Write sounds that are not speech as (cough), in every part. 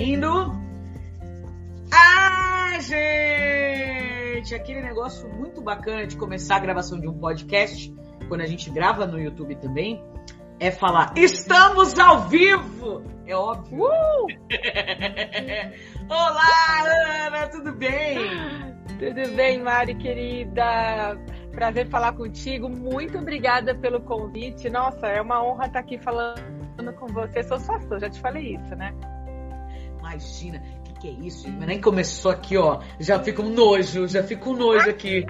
ouvindo? Ah, gente! Aquele negócio muito bacana de começar a gravação de um podcast, quando a gente grava no YouTube também, é falar: estamos ao vivo! É óbvio. Uh! (laughs) Olá, Ana, tudo bem? Tudo bem, Mari, querida? Prazer falar contigo. Muito obrigada pelo convite. Nossa, é uma honra estar aqui falando com você. Sou sua fã, já te falei isso, né? Imagina, o que, que é isso? Nem começou aqui, ó. Já fica um nojo, já fica um nojo aqui.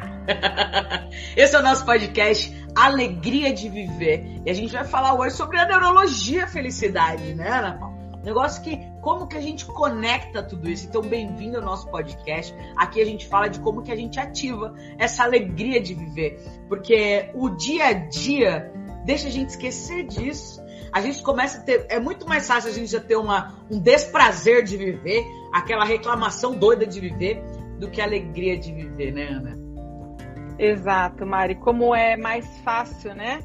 (laughs) Esse é o nosso podcast Alegria de Viver. E a gente vai falar hoje sobre a neurologia felicidade, né, Ana Paula? Negócio que, como que a gente conecta tudo isso? Então, bem-vindo ao nosso podcast. Aqui a gente fala de como que a gente ativa essa alegria de viver. Porque o dia a dia deixa a gente esquecer disso. A gente começa a ter. É muito mais fácil a gente já ter uma, um desprazer de viver, aquela reclamação doida de viver, do que a alegria de viver, né, Ana? Exato, Mari. Como é mais fácil, né?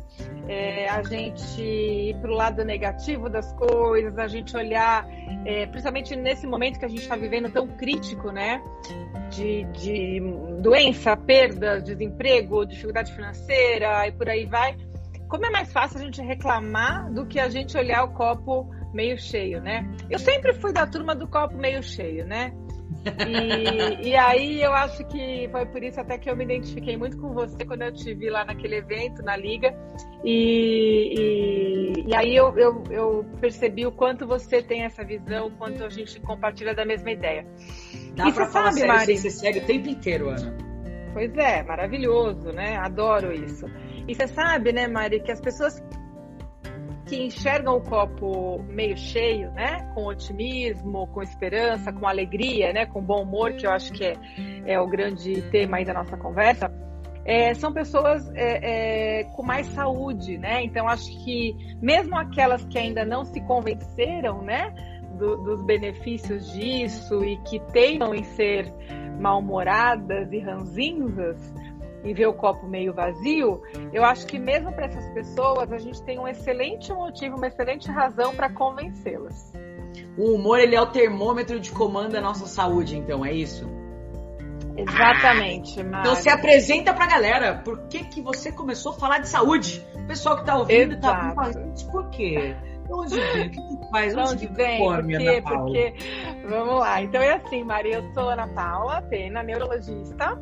É, a gente ir para o lado negativo das coisas, a gente olhar, é, principalmente nesse momento que a gente está vivendo tão crítico, né? De, de doença, perda, desemprego, dificuldade financeira e por aí vai. Como é mais fácil a gente reclamar do que a gente olhar o copo meio cheio, né? Eu sempre fui da turma do copo meio cheio, né? E, e, aí eu acho que foi por isso até que eu me identifiquei muito com você quando eu te vi lá naquele evento, na Liga. E, e, e aí eu, eu, eu, percebi o quanto você tem essa visão, o quanto a gente compartilha da mesma ideia. Dá e pra falar sabe, sério, Mari, você segue o tempo inteiro, Ana. Pois é, maravilhoso, né? Adoro isso. E você sabe, né, Mari, que as pessoas que enxergam o copo meio cheio, né? Com otimismo, com esperança, com alegria, né? Com bom humor, que eu acho que é, é o grande tema aí da nossa conversa. É, são pessoas é, é, com mais saúde, né? Então acho que mesmo aquelas que ainda não se convenceram, né? Do, dos benefícios disso e que teimam em ser mal-humoradas e ranzinzas, e ver o copo meio vazio, eu acho que mesmo para essas pessoas a gente tem um excelente motivo, uma excelente razão para convencê-las. O humor ele é o termômetro de comando da nossa saúde, então é isso? Exatamente. Ah, então se apresenta pra galera. Por que, que você começou a falar de saúde? O pessoal que tá ouvindo tá Exato. tá falando, por quê? De onde vem? O que, faz? De onde vem? Come, por quê? Porque, vamos lá. Então é assim, Maria, eu sou Ana Paula Pena, neurologista.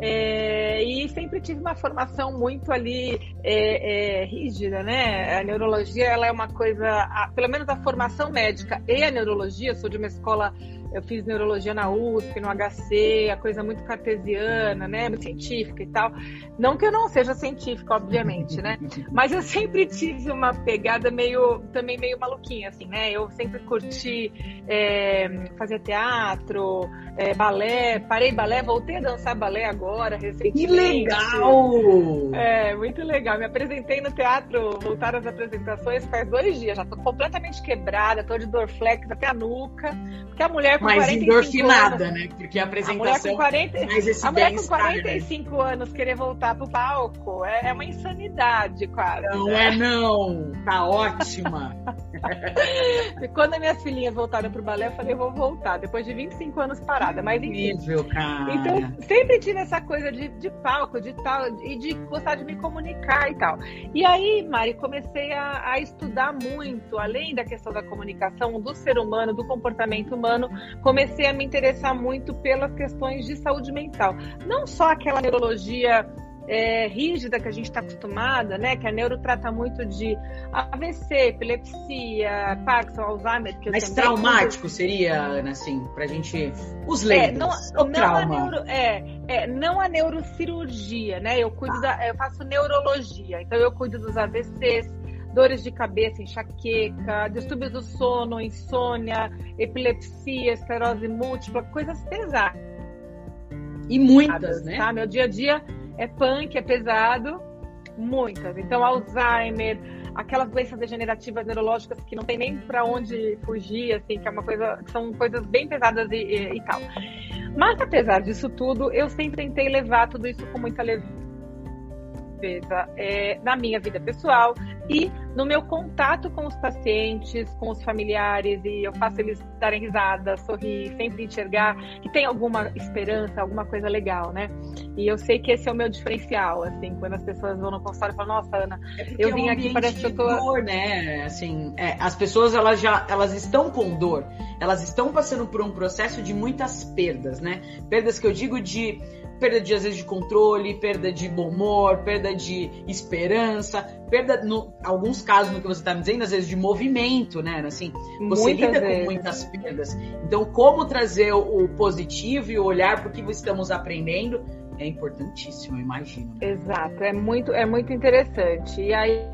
É, e sempre tive uma formação muito ali é, é, rígida, né? A neurologia ela é uma coisa, a, pelo menos a formação médica e a neurologia, sou de uma escola eu fiz neurologia na USP, no HC, a coisa muito cartesiana, né, muito científica e tal. Não que eu não seja científica, obviamente, né? (laughs) Mas eu sempre tive uma pegada meio, também meio maluquinha, assim, né? Eu sempre curti é, fazer teatro, é, balé, parei balé, voltei a dançar balé agora, recentemente. Que legal! É, muito legal. Me apresentei no teatro, voltaram as apresentações faz dois dias, já tô completamente quebrada, tô de dorflex até a nuca, porque a mulher com mais 45 endorfinada, anos, né? Porque a apresentação. A mulher com 40, a mulher com 45 né? anos querer voltar pro palco é, é uma insanidade, quase. Não né? é, não. Tá ótima. (laughs) Quando minhas filhinhas voltaram pro balé, eu falei, eu vou voltar, depois de 25 anos parada. Mas Incrível, cara. Então, sempre tive essa coisa de, de palco, de tal, e de gostar de me comunicar e tal. E aí, Mari, comecei a, a estudar muito, além da questão da comunicação, do ser humano, do comportamento humano, comecei a me interessar muito pelas questões de saúde mental. Não só aquela neurologia é, rígida que a gente está acostumada, né? Que a neuro trata muito de AVC, epilepsia, Parkinson, Alzheimer. Mais traumático seria, Ana, assim, pra gente. Os. É, não, o não trauma. A neuro, é, é, não a neurocirurgia, né? Eu cuido ah. da, eu faço neurologia, então eu cuido dos AVCs, dores de cabeça, enxaqueca, distúrbios do sono, insônia, epilepsia, esclerose múltipla, coisas pesadas. E muitas, né? Tá? Meu dia a dia é punk, é pesado, muitas. Então, Alzheimer, aquelas doenças degenerativas neurológicas que não tem nem para onde fugir, assim, que é uma coisa, são coisas bem pesadas e, e, e, tal. Mas apesar disso tudo, eu sempre tentei levar tudo isso com muita leveza é, na minha vida pessoal, e no meu contato com os pacientes, com os familiares, e eu faço eles darem risada, sorrir, sempre enxergar que tem alguma esperança, alguma coisa legal, né? E eu sei que esse é o meu diferencial, assim, quando as pessoas vão no consultório e falam, nossa, Ana, é eu vim é um aqui, parece que eu tô. Dor, né? Assim, é, as pessoas elas já elas estão com dor, elas estão passando por um processo de muitas perdas, né? Perdas que eu digo de perda de às vezes de controle, perda de bom humor, perda de esperança, perda, no alguns casos no que você está me dizendo, às vezes de movimento, né? Assim, você muitas lida vezes. com muitas perdas. Então, como trazer o positivo e olhar para o que estamos aprendendo é importantíssimo, eu imagino. Né? Exato, é muito, é muito interessante. E aí,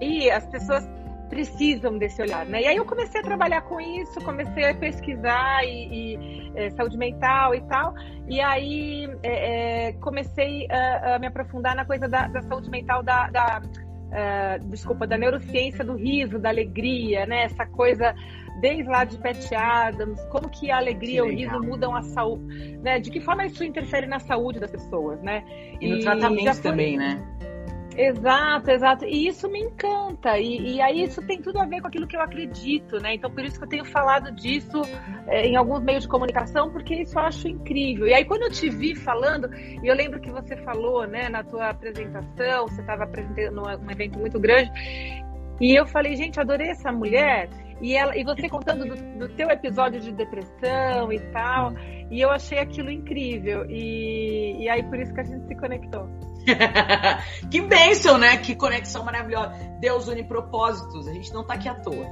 e as pessoas precisam desse olhar, né? E aí eu comecei a trabalhar com isso, comecei a pesquisar e, e é, saúde mental e tal, e aí é, é, comecei a, a, me aprofundar na coisa da, da saúde mental da, da uh, desculpa, da neurociência do riso, da alegria, né? Essa coisa desde lá de Pat Adams, como que a alegria e o riso mudam a saúde, né? De que forma isso interfere na saúde das pessoas, né? E, e no tratamento foi... também, né? Exato, exato. E isso me encanta. E, e, aí isso tem tudo a ver com aquilo que eu acredito, né? Então por isso que eu tenho falado disso é, em alguns meios de comunicação, porque isso eu acho incrível. E aí quando eu te vi falando, e eu lembro que você falou, né, na tua apresentação, você estava apresentando um evento muito grande, e eu falei, gente, adorei essa mulher. E, ela, e você contando do, do teu episódio de depressão e tal, e eu achei aquilo incrível. E, e aí por isso que a gente se conectou. (laughs) que bênção, né? Que conexão maravilhosa. Deus une propósitos. A gente não tá aqui à toa.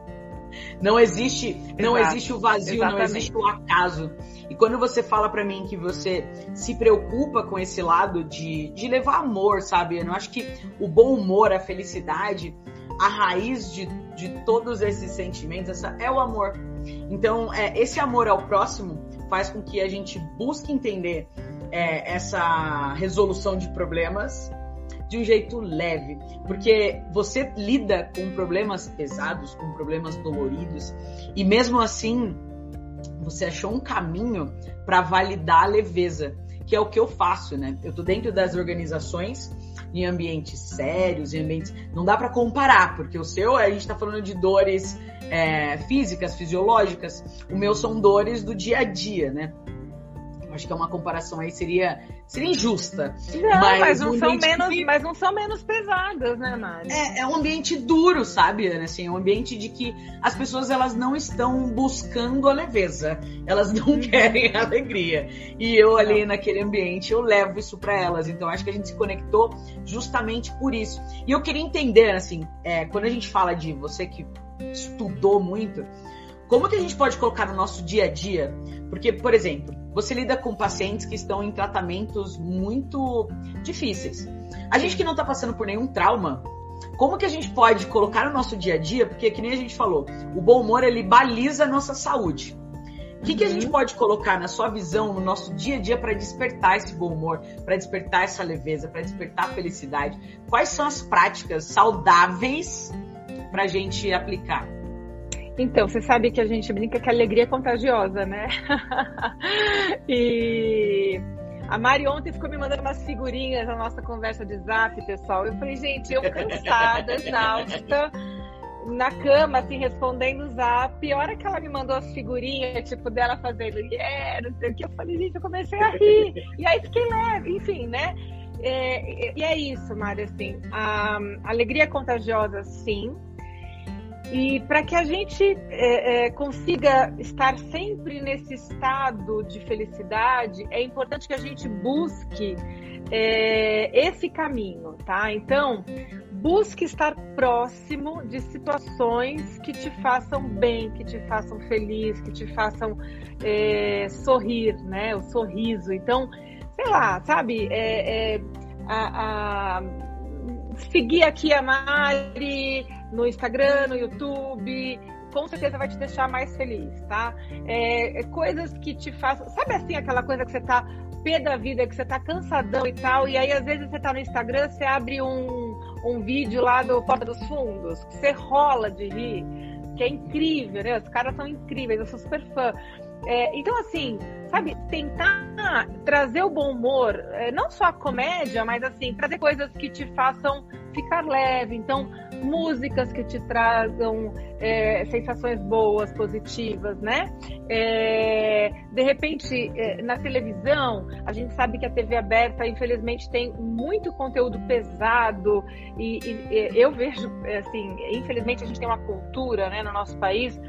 (laughs) não existe, Exato. não existe o vazio, Exatamente. não existe o acaso. E quando você fala para mim que você se preocupa com esse lado de, de levar amor, sabe? Eu não acho que o bom humor, a felicidade, a raiz de, de todos esses sentimentos, essa é o amor. Então, é, esse amor ao próximo faz com que a gente busque entender é, essa resolução de problemas de um jeito leve, porque você lida com problemas pesados, com problemas doloridos, e mesmo assim você achou um caminho para validar a leveza, que é o que eu faço, né? Eu tô dentro das organizações em ambientes sérios, em ambientes. Não dá para comparar, porque o seu, a gente está falando de dores é, físicas, fisiológicas, o meu são dores do dia a dia, né? Acho que é uma comparação aí seria, seria injusta. Não, mas, mas não, são menos, que... mas não são menos pesadas, né, Mari? É, é um ambiente duro, sabe, Ana? Assim, é um ambiente de que as pessoas elas não estão buscando a leveza, elas não querem a alegria. E eu ali naquele ambiente, eu levo isso para elas. Então acho que a gente se conectou justamente por isso. E eu queria entender, assim, é, quando a gente fala de você que estudou muito, como que a gente pode colocar no nosso dia a dia? Porque, por exemplo, você lida com pacientes que estão em tratamentos muito difíceis. A gente que não está passando por nenhum trauma, como que a gente pode colocar no nosso dia a dia? Porque, que nem a gente falou, o bom humor ele baliza a nossa saúde. O que, que a gente uhum. pode colocar na sua visão, no nosso dia a dia, para despertar esse bom humor, para despertar essa leveza, para despertar a felicidade? Quais são as práticas saudáveis para a gente aplicar? Então, você sabe que a gente brinca que a alegria é contagiosa, né? (laughs) e a Mari ontem ficou me mandando umas figurinhas na nossa conversa de zap, pessoal. Eu falei, gente, eu cansada, exausta, na cama, assim, respondendo o zap. A hora que ela me mandou as figurinhas, tipo, dela fazendo yeah, não sei o que, eu falei, gente, eu comecei a rir. E aí fiquei leve, enfim, né? É, e é isso, Mari, assim, a alegria é contagiosa, sim, e para que a gente é, é, consiga estar sempre nesse estado de felicidade, é importante que a gente busque é, esse caminho, tá? Então, busque estar próximo de situações que te façam bem, que te façam feliz, que te façam é, sorrir, né? O sorriso. Então, sei lá, sabe? É, é, a, a, seguir aqui a Mari no Instagram, no YouTube, com certeza vai te deixar mais feliz, tá? É, é, coisas que te façam. Sabe assim, aquela coisa que você tá pé da vida, que você tá cansadão e tal, e aí às vezes você tá no Instagram, você abre um, um vídeo lá do Porta dos Fundos, que você rola de rir, que é incrível, né? Os caras são incríveis, eu sou super fã. É, então, assim, sabe, tentar trazer o bom humor, é, não só a comédia, mas assim, trazer coisas que te façam ficar leve. Então, músicas que te tragam é, sensações boas, positivas, né? É, de repente, é, na televisão, a gente sabe que a TV aberta, infelizmente, tem muito conteúdo pesado e, e eu vejo, assim, infelizmente, a gente tem uma cultura, né, no nosso país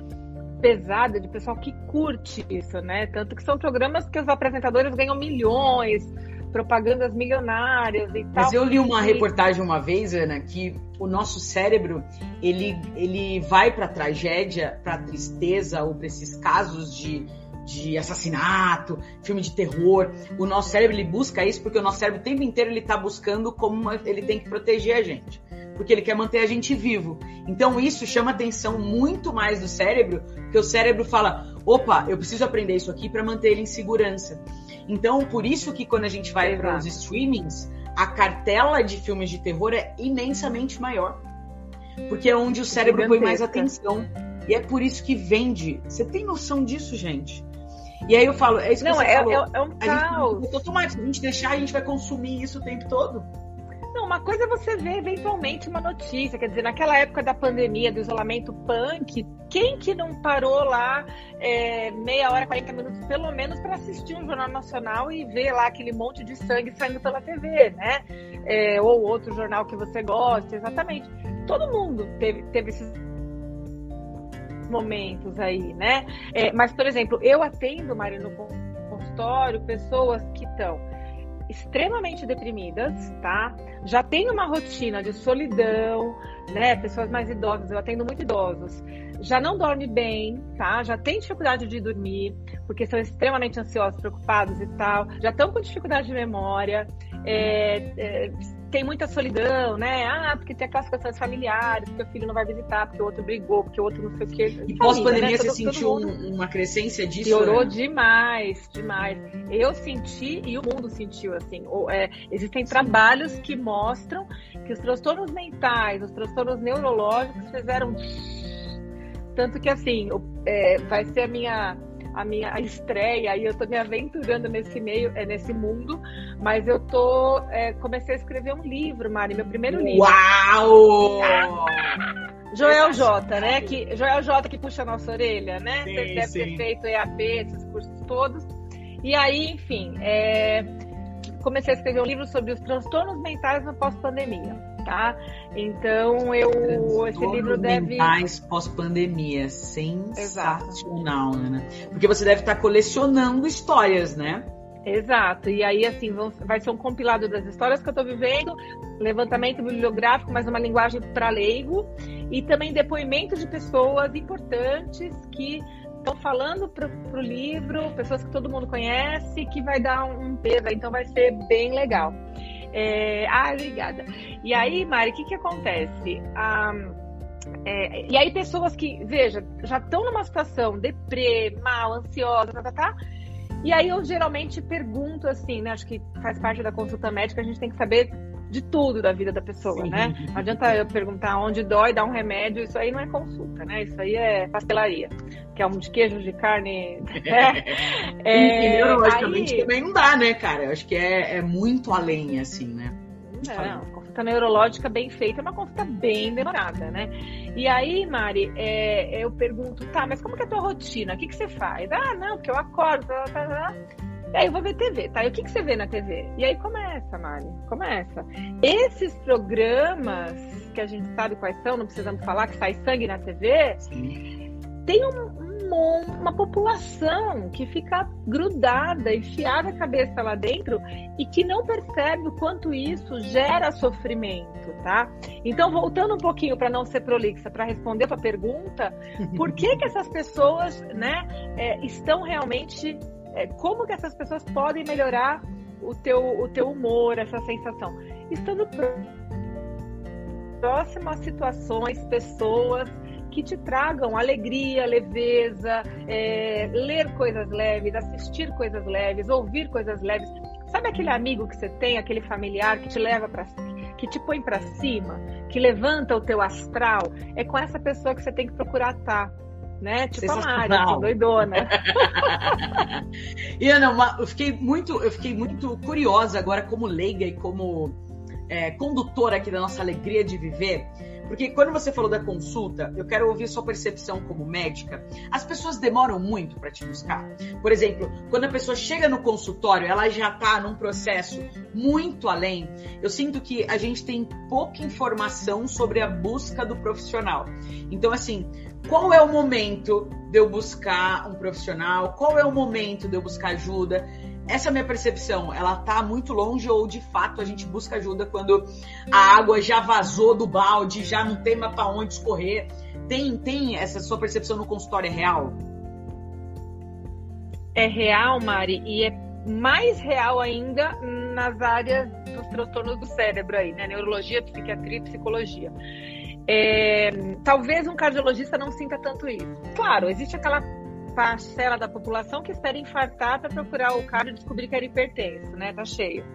pesada de pessoal que curte isso, né? Tanto que são programas que os apresentadores ganham milhões, propagandas milionárias e tal. Mas eu li uma reportagem uma vez, Ana, que o nosso cérebro ele, ele vai para tragédia, para tristeza ou para esses casos de, de assassinato, filme de terror. O nosso cérebro ele busca isso porque o nosso cérebro o tempo inteiro ele está buscando como ele tem que proteger a gente porque ele quer manter a gente vivo. Então isso chama atenção muito mais do cérebro, porque o cérebro fala: opa, eu preciso aprender isso aqui para manter ele em segurança. Então, por isso que quando a gente vai para os streamings, a cartela de filmes de terror é imensamente maior. Porque é onde o cérebro põe mais atenção. E é por isso que vende. Você tem noção disso, gente? E aí eu falo, é isso que Não, você é, falou. É, é um caos. Gente, automático, se a gente deixar, a gente vai consumir isso o tempo todo. Não, uma coisa é você ver eventualmente uma notícia, quer dizer, naquela época da pandemia, do isolamento punk, quem que não parou lá é, meia hora, 40 minutos, pelo menos, para assistir um jornal nacional e ver lá aquele monte de sangue saindo pela TV, né? É, ou outro jornal que você gosta, exatamente. Todo mundo teve, teve esses momentos aí, né? É, mas, por exemplo, eu atendo, Mari, no consultório, pessoas que estão extremamente deprimidas, tá? Já tem uma rotina de solidão, né? Pessoas mais idosas, eu atendo muito idosos. Já não dorme bem, tá? Já tem dificuldade de dormir, porque são extremamente ansiosos, preocupados e tal. Já estão com dificuldade de memória. É, é, tem muita solidão, né? Ah, porque tem aquelas questões familiares, porque o filho não vai visitar, porque o outro brigou, porque o outro não sei o quê. E pós-pandemia né? você todo, sentiu todo uma crescência disso? Piorou né? demais, demais. Eu senti e o mundo sentiu, assim. É, existem Sim. trabalhos que mostram que os transtornos mentais, os transtornos neurológicos fizeram... Tanto que, assim, é, vai ser a minha a minha estreia e eu tô me aventurando nesse meio, é, nesse mundo, mas eu tô é, comecei a escrever um livro, Mari, meu primeiro livro. Uau! Joel J, né? Que, Joel J que puxa a nossa orelha, né? Sim, Você deve sim. ter feito EAP, esses cursos todos. E aí, enfim, é, comecei a escrever um livro sobre os transtornos mentais na pós-pandemia, tá? Então eu esse livro deve mentais pós-pandemia, sensacional, né? Porque você deve estar colecionando histórias, né? Exato, e aí assim vão, vai ser um compilado das histórias que eu estou vivendo, levantamento bibliográfico, mas uma linguagem para leigo, e também depoimentos de pessoas importantes que estão falando para o livro, pessoas que todo mundo conhece, que vai dar um peso, então vai ser bem legal. É... Ah, obrigada. E aí, Mari, o que, que acontece? Ah, é... e aí, pessoas que, veja, já estão numa situação deprê, mal, ansiosa, tá, tá, tá, e aí eu geralmente pergunto assim, né? Acho que faz parte da consulta médica, a gente tem que saber de tudo da vida da pessoa, Sim. né? Não adianta eu perguntar onde dói, dar um remédio, isso aí não é consulta, né? Isso aí é pastelaria, que é um de queijo de carne. Né? (laughs) é, e neurologicamente aí... também não dá, né, cara? Eu acho que é, é muito além, assim, né? Não, consulta neurológica bem feita é uma consulta bem demorada, né? E aí, Mari, é, eu pergunto, tá, mas como que é a tua rotina? O que, que você faz? Ah, não, porque eu acordo, tá, tá, tá. E aí eu vou ver TV, tá? E o que, que você vê na TV? E aí começa, Mari, começa. Esses programas que a gente sabe quais são, não precisamos falar que sai sangue na TV, Sim. tem um, uma população que fica grudada, enfiada a cabeça lá dentro e que não percebe o quanto isso gera sofrimento, tá? Então, voltando um pouquinho para não ser prolixa, para responder a tua pergunta, por que que essas pessoas, né, é, estão realmente, é, como que essas pessoas podem melhorar o teu, o teu humor, essa sensação? Estando próximo a situações, pessoas que te tragam alegria, leveza, é, ler coisas leves, assistir coisas leves, ouvir coisas leves. Sabe aquele amigo que você tem, aquele familiar que te leva para que te põe para cima, que levanta o teu astral? É com essa pessoa que você tem que procurar estar. Né? Tipo a Mari, assim, doidona. (laughs) e Ana, eu fiquei muito, eu fiquei muito curiosa agora como leiga e como é, condutora aqui da nossa alegria de viver. Porque quando você falou da consulta, eu quero ouvir sua percepção como médica. As pessoas demoram muito para te buscar. Por exemplo, quando a pessoa chega no consultório, ela já está num processo muito além. Eu sinto que a gente tem pouca informação sobre a busca do profissional. Então, assim, qual é o momento de eu buscar um profissional? Qual é o momento de eu buscar ajuda? Essa minha percepção, ela tá muito longe ou de fato a gente busca ajuda quando a água já vazou do balde, já não tem mais para onde escorrer? Tem, tem essa sua percepção no consultório é real? É real, Mari, e é mais real ainda nas áreas dos transtornos do cérebro aí, né? Neurologia, psiquiatria e psicologia. É, talvez um cardiologista não sinta tanto isso. Claro, existe aquela parcela da população que espera infartar para procurar o cardio e descobrir que era hipertenso, né? Tá cheio.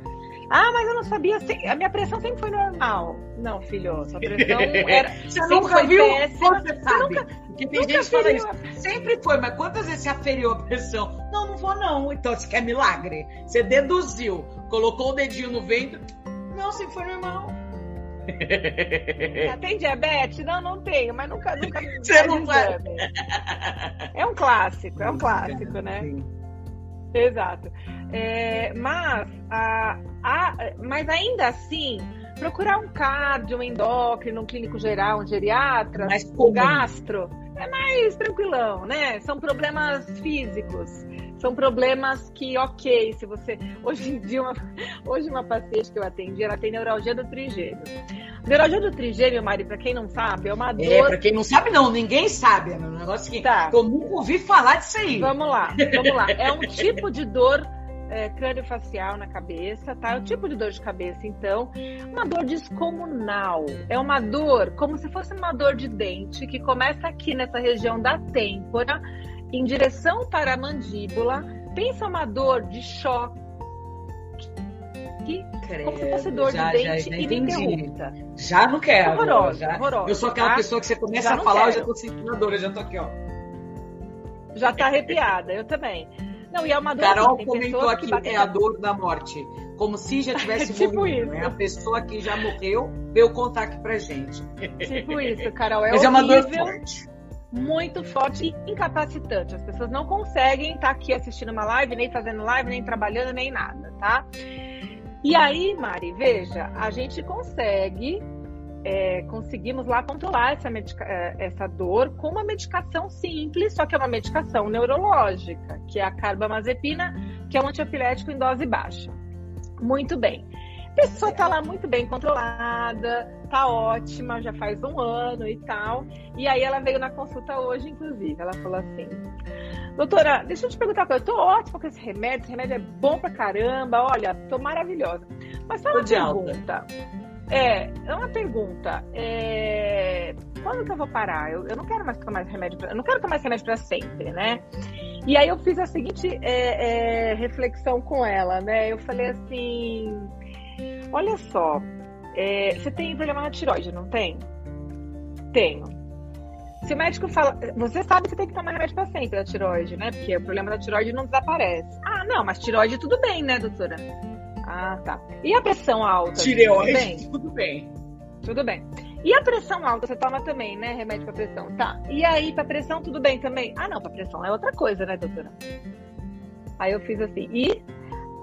Ah, mas eu não sabia. A minha pressão sempre foi normal. Não, filho, sua pressão (laughs) era. Você nunca viu? Péssima. Você sabe. Nunca, Porque tem gente que fala isso. Sempre foi, mas quantas vezes você aferiu a pressão? Não, não vou não. Então você quer milagre? Você deduziu, colocou o dedinho no vento. Não, sempre foi normal. Ah, tem diabetes? Não, não tenho, mas nunca, nunca. Você não vai. É um clássico, é um clássico, né? Exato. É, mas, a, a, mas ainda assim, procurar um cardio, um endócrino, um clínico geral, um geriatra, um gastro, é mais tranquilão, né? São problemas físicos são problemas que, ok, se você. Hoje em dia, uma, (laughs) hoje uma paciente que eu atendi, ela tem neuralgia do trigêmeo. Neuralgia do trigêmeo, Mari, pra quem não sabe, é uma é, dor. É, pra quem não sabe, não, ninguém sabe. É um negócio que tá. eu nunca ouvi falar disso aí. Vamos lá, vamos lá. É um (laughs) tipo de dor é, crânio-facial na cabeça, tá? É o tipo de dor de cabeça, então, uma dor descomunal. É uma dor como se fosse uma dor de dente que começa aqui nessa região da têmpora em direção para a mandíbula. Pensa uma dor de choque. Credo, como se fosse dor já, de dente já, ininterrupta. Já não quero. Horrorosa, já. horrorosa. Eu sou aquela tá? pessoa que você começa a falar, quero. eu já tô sentindo a dor, eu já tô aqui, ó. Já tá arrepiada, eu também. Não, e é uma dor Carol comentou aqui, é a dor da morte. Como se já (laughs) tivesse tipo morrido. Né? A pessoa que já morreu veio contar aqui pra gente. Tipo isso, Carol. É Mas horrível. é uma dor forte muito forte e incapacitante. As pessoas não conseguem estar aqui assistindo uma live, nem fazendo live, nem trabalhando, nem nada, tá? E aí, Mari, veja, a gente consegue, é, conseguimos lá controlar essa, é, essa dor com uma medicação simples, só que é uma medicação neurológica, que é a carbamazepina, que é um antiepilético em dose baixa. Muito bem. A pessoa está lá muito bem controlada, tá ótima, já faz um ano e tal. E aí ela veio na consulta hoje, inclusive. Ela falou assim: Doutora, deixa eu te perguntar uma coisa. Eu tô ótima com esse remédio, esse remédio é bom pra caramba, olha, tô maravilhosa. Mas só uma pergunta. É, é uma pergunta. É, quando que eu vou parar? Eu, eu não quero mais tomar remédio, pra, eu não quero tomar esse remédio para sempre, né? E aí eu fiz a seguinte é, é, reflexão com ela, né? Eu falei assim Olha só, é, você tem problema na tiroide, não tem? Tenho. Se o médico fala, você sabe que você tem que tomar remédio para sempre da tiroide, né? Porque o problema da tiroide não desaparece. Ah, não, mas tiroide tudo bem, né, doutora? Ah, tá. E a pressão alta? Tireoide, tudo bem? Tudo bem. Tudo bem. E a pressão alta, você toma também, né? Remédio para pressão. Tá. E aí, para pressão, tudo bem também? Ah, não, para pressão é outra coisa, né, doutora? Aí eu fiz assim. E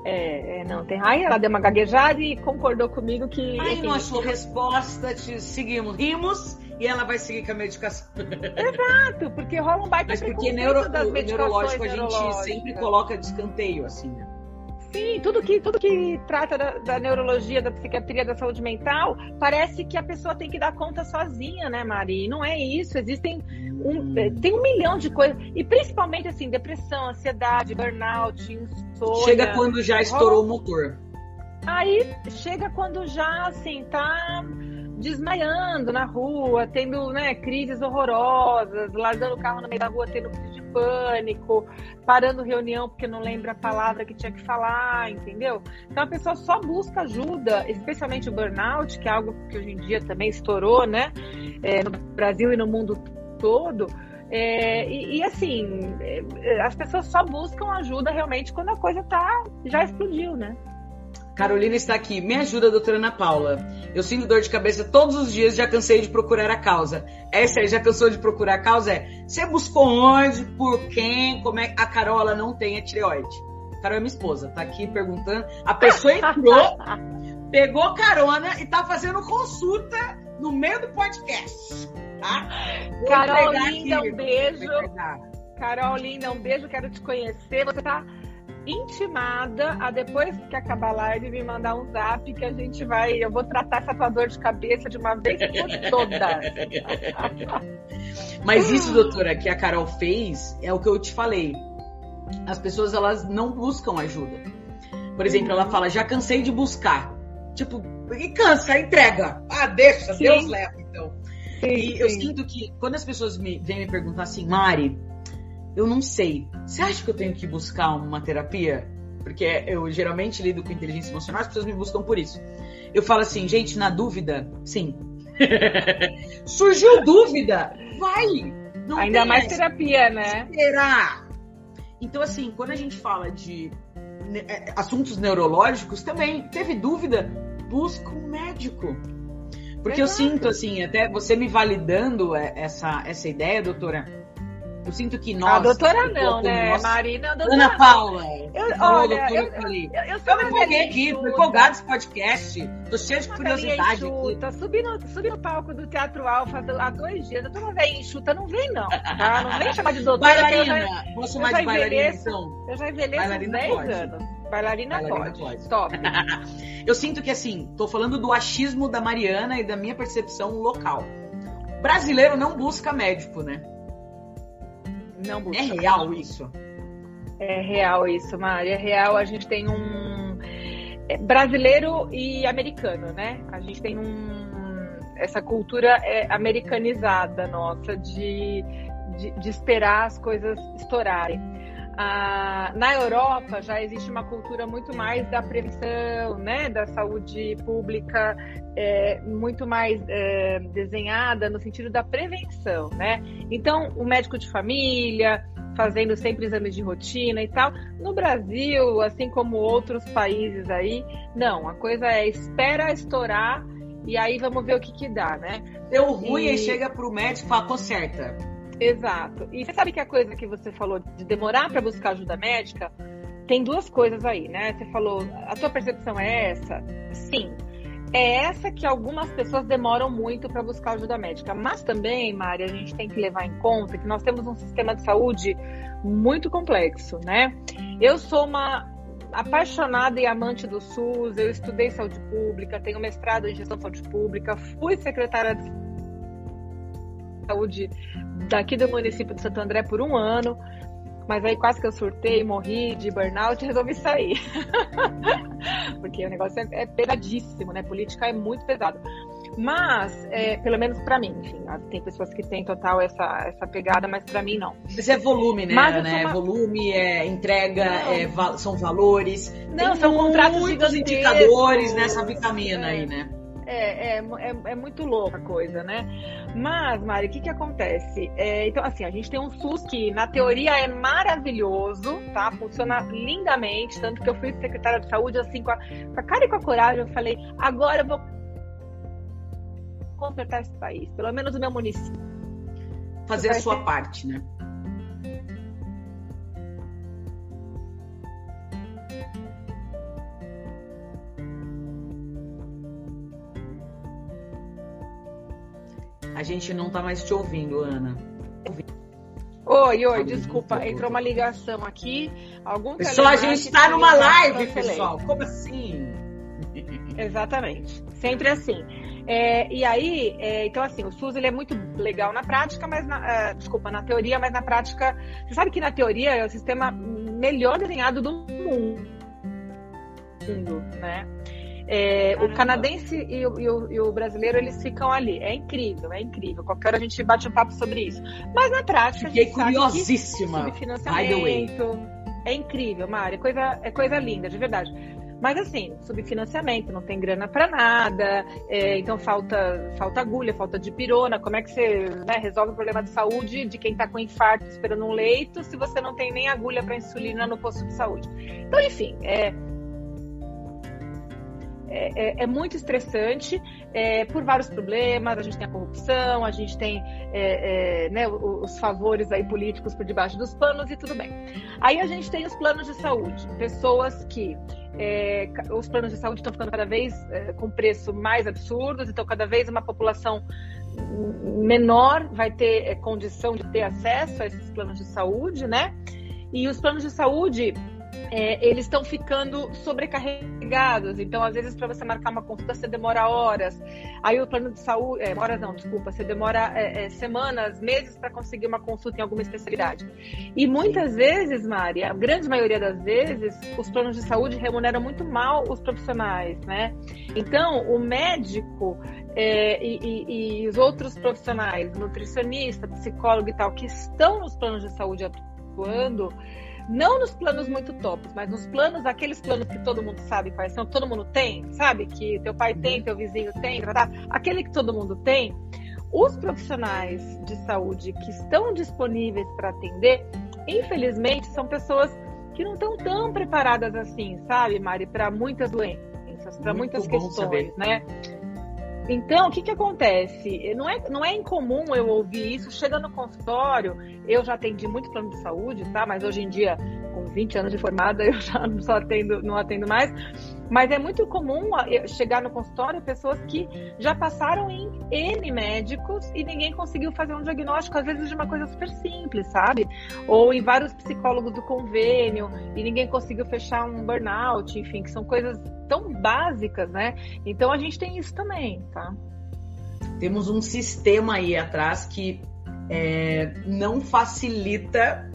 é, é, não, tem. Aí ela deu uma gaguejada e concordou comigo que. Aí enfim, nossa resposta, te seguimos, rimos e ela vai seguir com a medicação. Exato, porque rola um baita Mas porque neuro, das o neurológico a gente sempre coloca de escanteio, assim, né? Sim, tudo que, tudo que trata da, da, neurologia, da psiquiatria, da saúde mental, parece que a pessoa tem que dar conta sozinha, né, Mari? não é isso. Existem um, hum. tem um milhão de coisas. E principalmente, assim, depressão, ansiedade, burnout, insônia. Chega quando já estourou o motor. Aí chega quando já, assim, tá desmaiando na rua, tendo né, crises horrorosas, largando o carro no meio da rua, tendo crise de pânico, parando reunião porque não lembra a palavra que tinha que falar, entendeu? Então a pessoa só busca ajuda, especialmente o burnout, que é algo que hoje em dia também estourou, né? É, no Brasil e no mundo todo. É, e, e, assim, é, as pessoas só buscam ajuda realmente quando a coisa tá, já explodiu, né? Carolina está aqui. Me ajuda, doutora Ana Paula. Eu sinto dor de cabeça todos os dias, já cansei de procurar a causa. Essa aí, já cansou de procurar a causa? É, você buscou onde, por quem, como é a Carol, ela não tem a tireoide. Carol é minha esposa, tá aqui perguntando. A pessoa entrou, (laughs) pegou carona e tá fazendo consulta no meio do podcast, tá? Vou Carol linda, aqui. um beijo. Carol linda, um beijo, quero te conhecer. Você tá intimada a depois que acabar a live me mandar um zap que a gente vai, eu vou tratar essa tua dor de cabeça de uma vez por (laughs) todas. Mas isso, doutora, que a Carol fez é o que eu te falei. As pessoas elas não buscam ajuda. Por exemplo, ela fala: "Já cansei de buscar". Tipo, e cansa, entrega. Ah, deixa, sim. Deus leva então. Sim, e sim. eu sinto que quando as pessoas me vêm me perguntar assim, Mari, eu não sei. Você acha que eu tenho que buscar uma terapia? Porque eu geralmente lido com inteligência emocional, as pessoas me buscam por isso. Eu falo assim, gente, na dúvida, sim. (laughs) Surgiu dúvida? Vai! Não Ainda mais terapia, né? Esperar. Então, assim, quando a gente fala de é, assuntos neurológicos, também teve dúvida, busca um médico. Porque Exato. eu sinto, assim, até você me validando é, essa, essa ideia, doutora, eu sinto que nós. A doutora não, né? Nós... Marina, doutora. Ana Paula. Eu, olha, eu, eu, eu, eu, sou eu me empolguei aqui, tô empolgado esse podcast. Tô cheio de curiosidade. Enxuta, subi no, subi no palco do Teatro Alfa há dois dias. Eu tô uma velha enxuta, não vem, não. Tá? Não vem chamar de doutora. Bailarina. Já, vou chamar de bailarina, então. Eu já envelheço bailarina 10 pode. anos. Bailarina, bailarina pode. pode. Top. (laughs) eu sinto que, assim, tô falando do achismo da Mariana e da minha percepção local. Brasileiro não busca médico, né? Não. É real isso? É real isso, Mari. É real. A gente tem um é, brasileiro e americano, né? A gente tem um essa cultura é americanizada nossa de, de, de esperar as coisas estourarem. Ah, na Europa já existe uma cultura muito mais da prevenção, né, da saúde pública, é, muito mais é, desenhada no sentido da prevenção, né? Então, o médico de família fazendo sempre exames de rotina e tal. No Brasil, assim como outros países aí, não. A coisa é espera estourar e aí vamos ver o que que dá, né? Deu ruim e, e chega pro médico e fala, conserta. Exato. E você sabe que a coisa que você falou de demorar para buscar ajuda médica, tem duas coisas aí, né? Você falou, a tua percepção é essa? Sim. É essa que algumas pessoas demoram muito para buscar ajuda médica. Mas também, Mari, a gente tem que levar em conta que nós temos um sistema de saúde muito complexo, né? Eu sou uma apaixonada e amante do SUS, eu estudei saúde pública, tenho mestrado em gestão de saúde pública, fui secretária de saúde daqui do município de Santo André por um ano. Mas aí quase que eu surtei, morri de burnout e resolvi sair. (laughs) Porque o negócio é, é, pesadíssimo, né? Política é muito pesado. Mas, é, pelo menos para mim, enfim, tem pessoas que têm total essa, essa pegada, mas para mim não. Mas é volume, né? Mas né? Uma... Volume, é entrega, é, são valores. Não, tem são contratos muitos indicadores nessa vitamina aí, né? É, é, é, é, muito louca a coisa, né? Mas, Mari, o que que acontece? É, então, assim, a gente tem um SUS que, na teoria, é maravilhoso, tá? Funciona lindamente, tanto que eu fui secretária de saúde, assim, com a, com a cara e com a coragem, eu falei, agora eu vou consertar esse país, pelo menos o meu município. Fazer a sua parte, né? A gente não tá mais te ouvindo, Ana. Oi, oi, desculpa, entrou uma ligação aqui. Algum pessoal, a gente está numa live, pessoal. Como assim? Exatamente, sempre assim. É, e aí, é, então assim, o SUS ele é muito legal na prática, mas na, é, desculpa, na teoria, mas na prática, você sabe que na teoria é o sistema melhor desenhado do mundo, né? É, o canadense e o, e, o, e o, brasileiro, eles ficam ali. É incrível, é incrível. Qualquer hora a gente bate um papo sobre isso. Mas na prática, Fiquei a gente curiosíssima. Sabe que financiamento. É incrível, Mari. É coisa, é coisa linda, de verdade. Mas assim, subfinanciamento, não tem grana para nada, é, então falta, falta agulha, falta de pirona. Como é que você né, resolve o problema de saúde de quem está com infarto esperando um leito se você não tem nem agulha para insulina no posto de saúde? Então, enfim, é, é, é, é, muito estressante é, por vários problemas. A gente tem a corrupção, a gente tem é, é, né, os favores aí políticos por debaixo dos panos e tudo bem. Aí a gente tem os planos de saúde, pessoas que é, os planos de saúde estão ficando cada vez com preço mais absurdos, então cada vez uma população menor vai ter condição de ter acesso a esses planos de saúde, né? E os planos de saúde é, eles estão ficando sobrecarregados. Então, às vezes, para você marcar uma consulta, você demora horas. Aí o plano de saúde, é, horas não, desculpa, você demora é, é semanas, meses para conseguir uma consulta em alguma especialidade. E muitas vezes, Mari, a grande maioria das vezes, os planos de saúde remuneram muito mal os profissionais, né? Então, o médico é, e, e, e os outros profissionais, nutricionista, psicólogo e tal, que estão nos planos de saúde atuando, não nos planos muito tops, mas nos planos, aqueles planos que todo mundo sabe quais são, que todo mundo tem, sabe? Que teu pai tem, teu vizinho tem, tá? aquele que todo mundo tem. Os profissionais de saúde que estão disponíveis para atender, infelizmente, são pessoas que não estão tão preparadas assim, sabe, Mari, para muitas doenças, para muitas questões, saber. né? Então, o que, que acontece? Não é, não é incomum eu ouvir isso. Chega no consultório, eu já atendi muito plano de saúde, tá? Mas hoje em dia, com 20 anos de formada, (laughs) eu já não só atendo, não atendo mais. Mas é muito comum chegar no consultório pessoas que já passaram em N médicos e ninguém conseguiu fazer um diagnóstico, às vezes de uma coisa super simples, sabe? Ou em vários psicólogos do convênio e ninguém conseguiu fechar um burnout, enfim, que são coisas tão básicas, né? Então a gente tem isso também, tá? Temos um sistema aí atrás que é, não facilita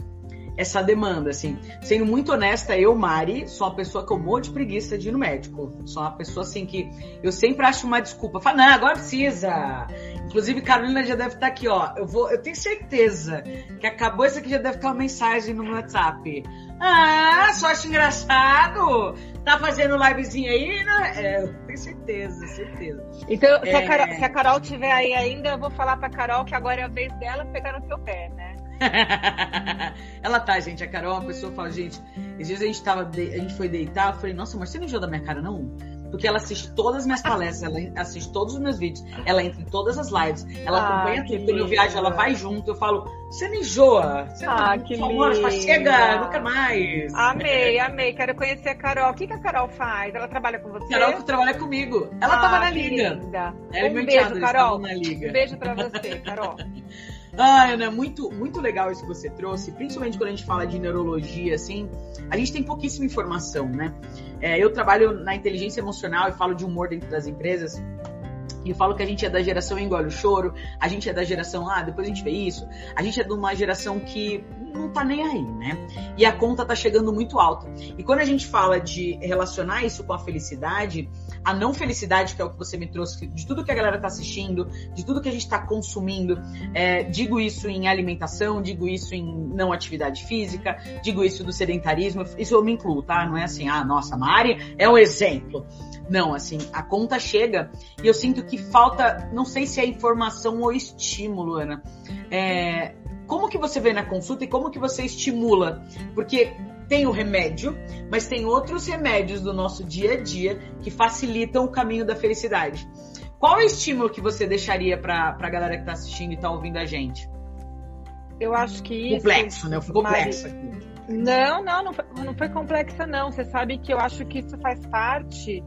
essa demanda, assim. Sendo muito honesta, eu, Mari, sou uma pessoa que eu morro de preguiça de ir no médico. Sou uma pessoa, assim, que eu sempre acho uma desculpa. Falo, não, agora precisa. Inclusive, Carolina já deve estar aqui, ó. Eu, vou, eu tenho certeza que acabou isso aqui, já deve estar uma mensagem no WhatsApp. Ah, só acho engraçado. Tá fazendo livezinha aí, né? É, eu tenho certeza, certeza. Então, se, é... a Carol, se a Carol tiver aí ainda, eu vou falar pra Carol que agora é a vez dela pegar no teu pé, né? (laughs) ela tá, gente. A Carol, uma pessoa fala, gente, esses dias a gente tava, a gente foi deitar, eu falei, nossa, mas você não enjoou da minha cara, não? Porque ela assiste todas as minhas palestras, ela assiste todos os meus vídeos, ela entra em todas as lives, ela ah, acompanha tudo. Quando eu viajo, ela vai junto. Eu falo, você não enjoa? Você ah, não, que linda. chega, nunca mais. Amei, amei. Quero conhecer a Carol. O que, que a Carol faz? Ela trabalha com você? Carol trabalha comigo. Ela ah, tava na liga. Linda. Ela um beijo, Carol. Um beijo pra você, Carol. (laughs) Ah, Ana, muito, muito legal isso que você trouxe, principalmente quando a gente fala de neurologia, assim, a gente tem pouquíssima informação, né? É, eu trabalho na inteligência emocional e falo de humor dentro das empresas. E falo que a gente é da geração engole o choro, a gente é da geração, ah, depois a gente vê isso. A gente é de uma geração que não tá nem aí, né? E a conta tá chegando muito alta. E quando a gente fala de relacionar isso com a felicidade, a não felicidade, que é o que você me trouxe, de tudo que a galera tá assistindo, de tudo que a gente tá consumindo, é, digo isso em alimentação, digo isso em não atividade física, digo isso do sedentarismo, isso eu me incluo, tá? Não é assim, ah, nossa, Mari é um exemplo. Não, assim, a conta chega e eu sinto que falta, não sei se é informação ou estímulo, Ana. É, como que você vê na consulta e como que você estimula? Porque tem o remédio, mas tem outros remédios do nosso dia a dia que facilitam o caminho da felicidade. Qual é o estímulo que você deixaria para a galera que está assistindo e está ouvindo a gente? Eu acho que isso. Complexo, né? Eu fui complexo aqui. Não, não, não foi, não foi complexa, não. Você sabe que eu acho que isso faz parte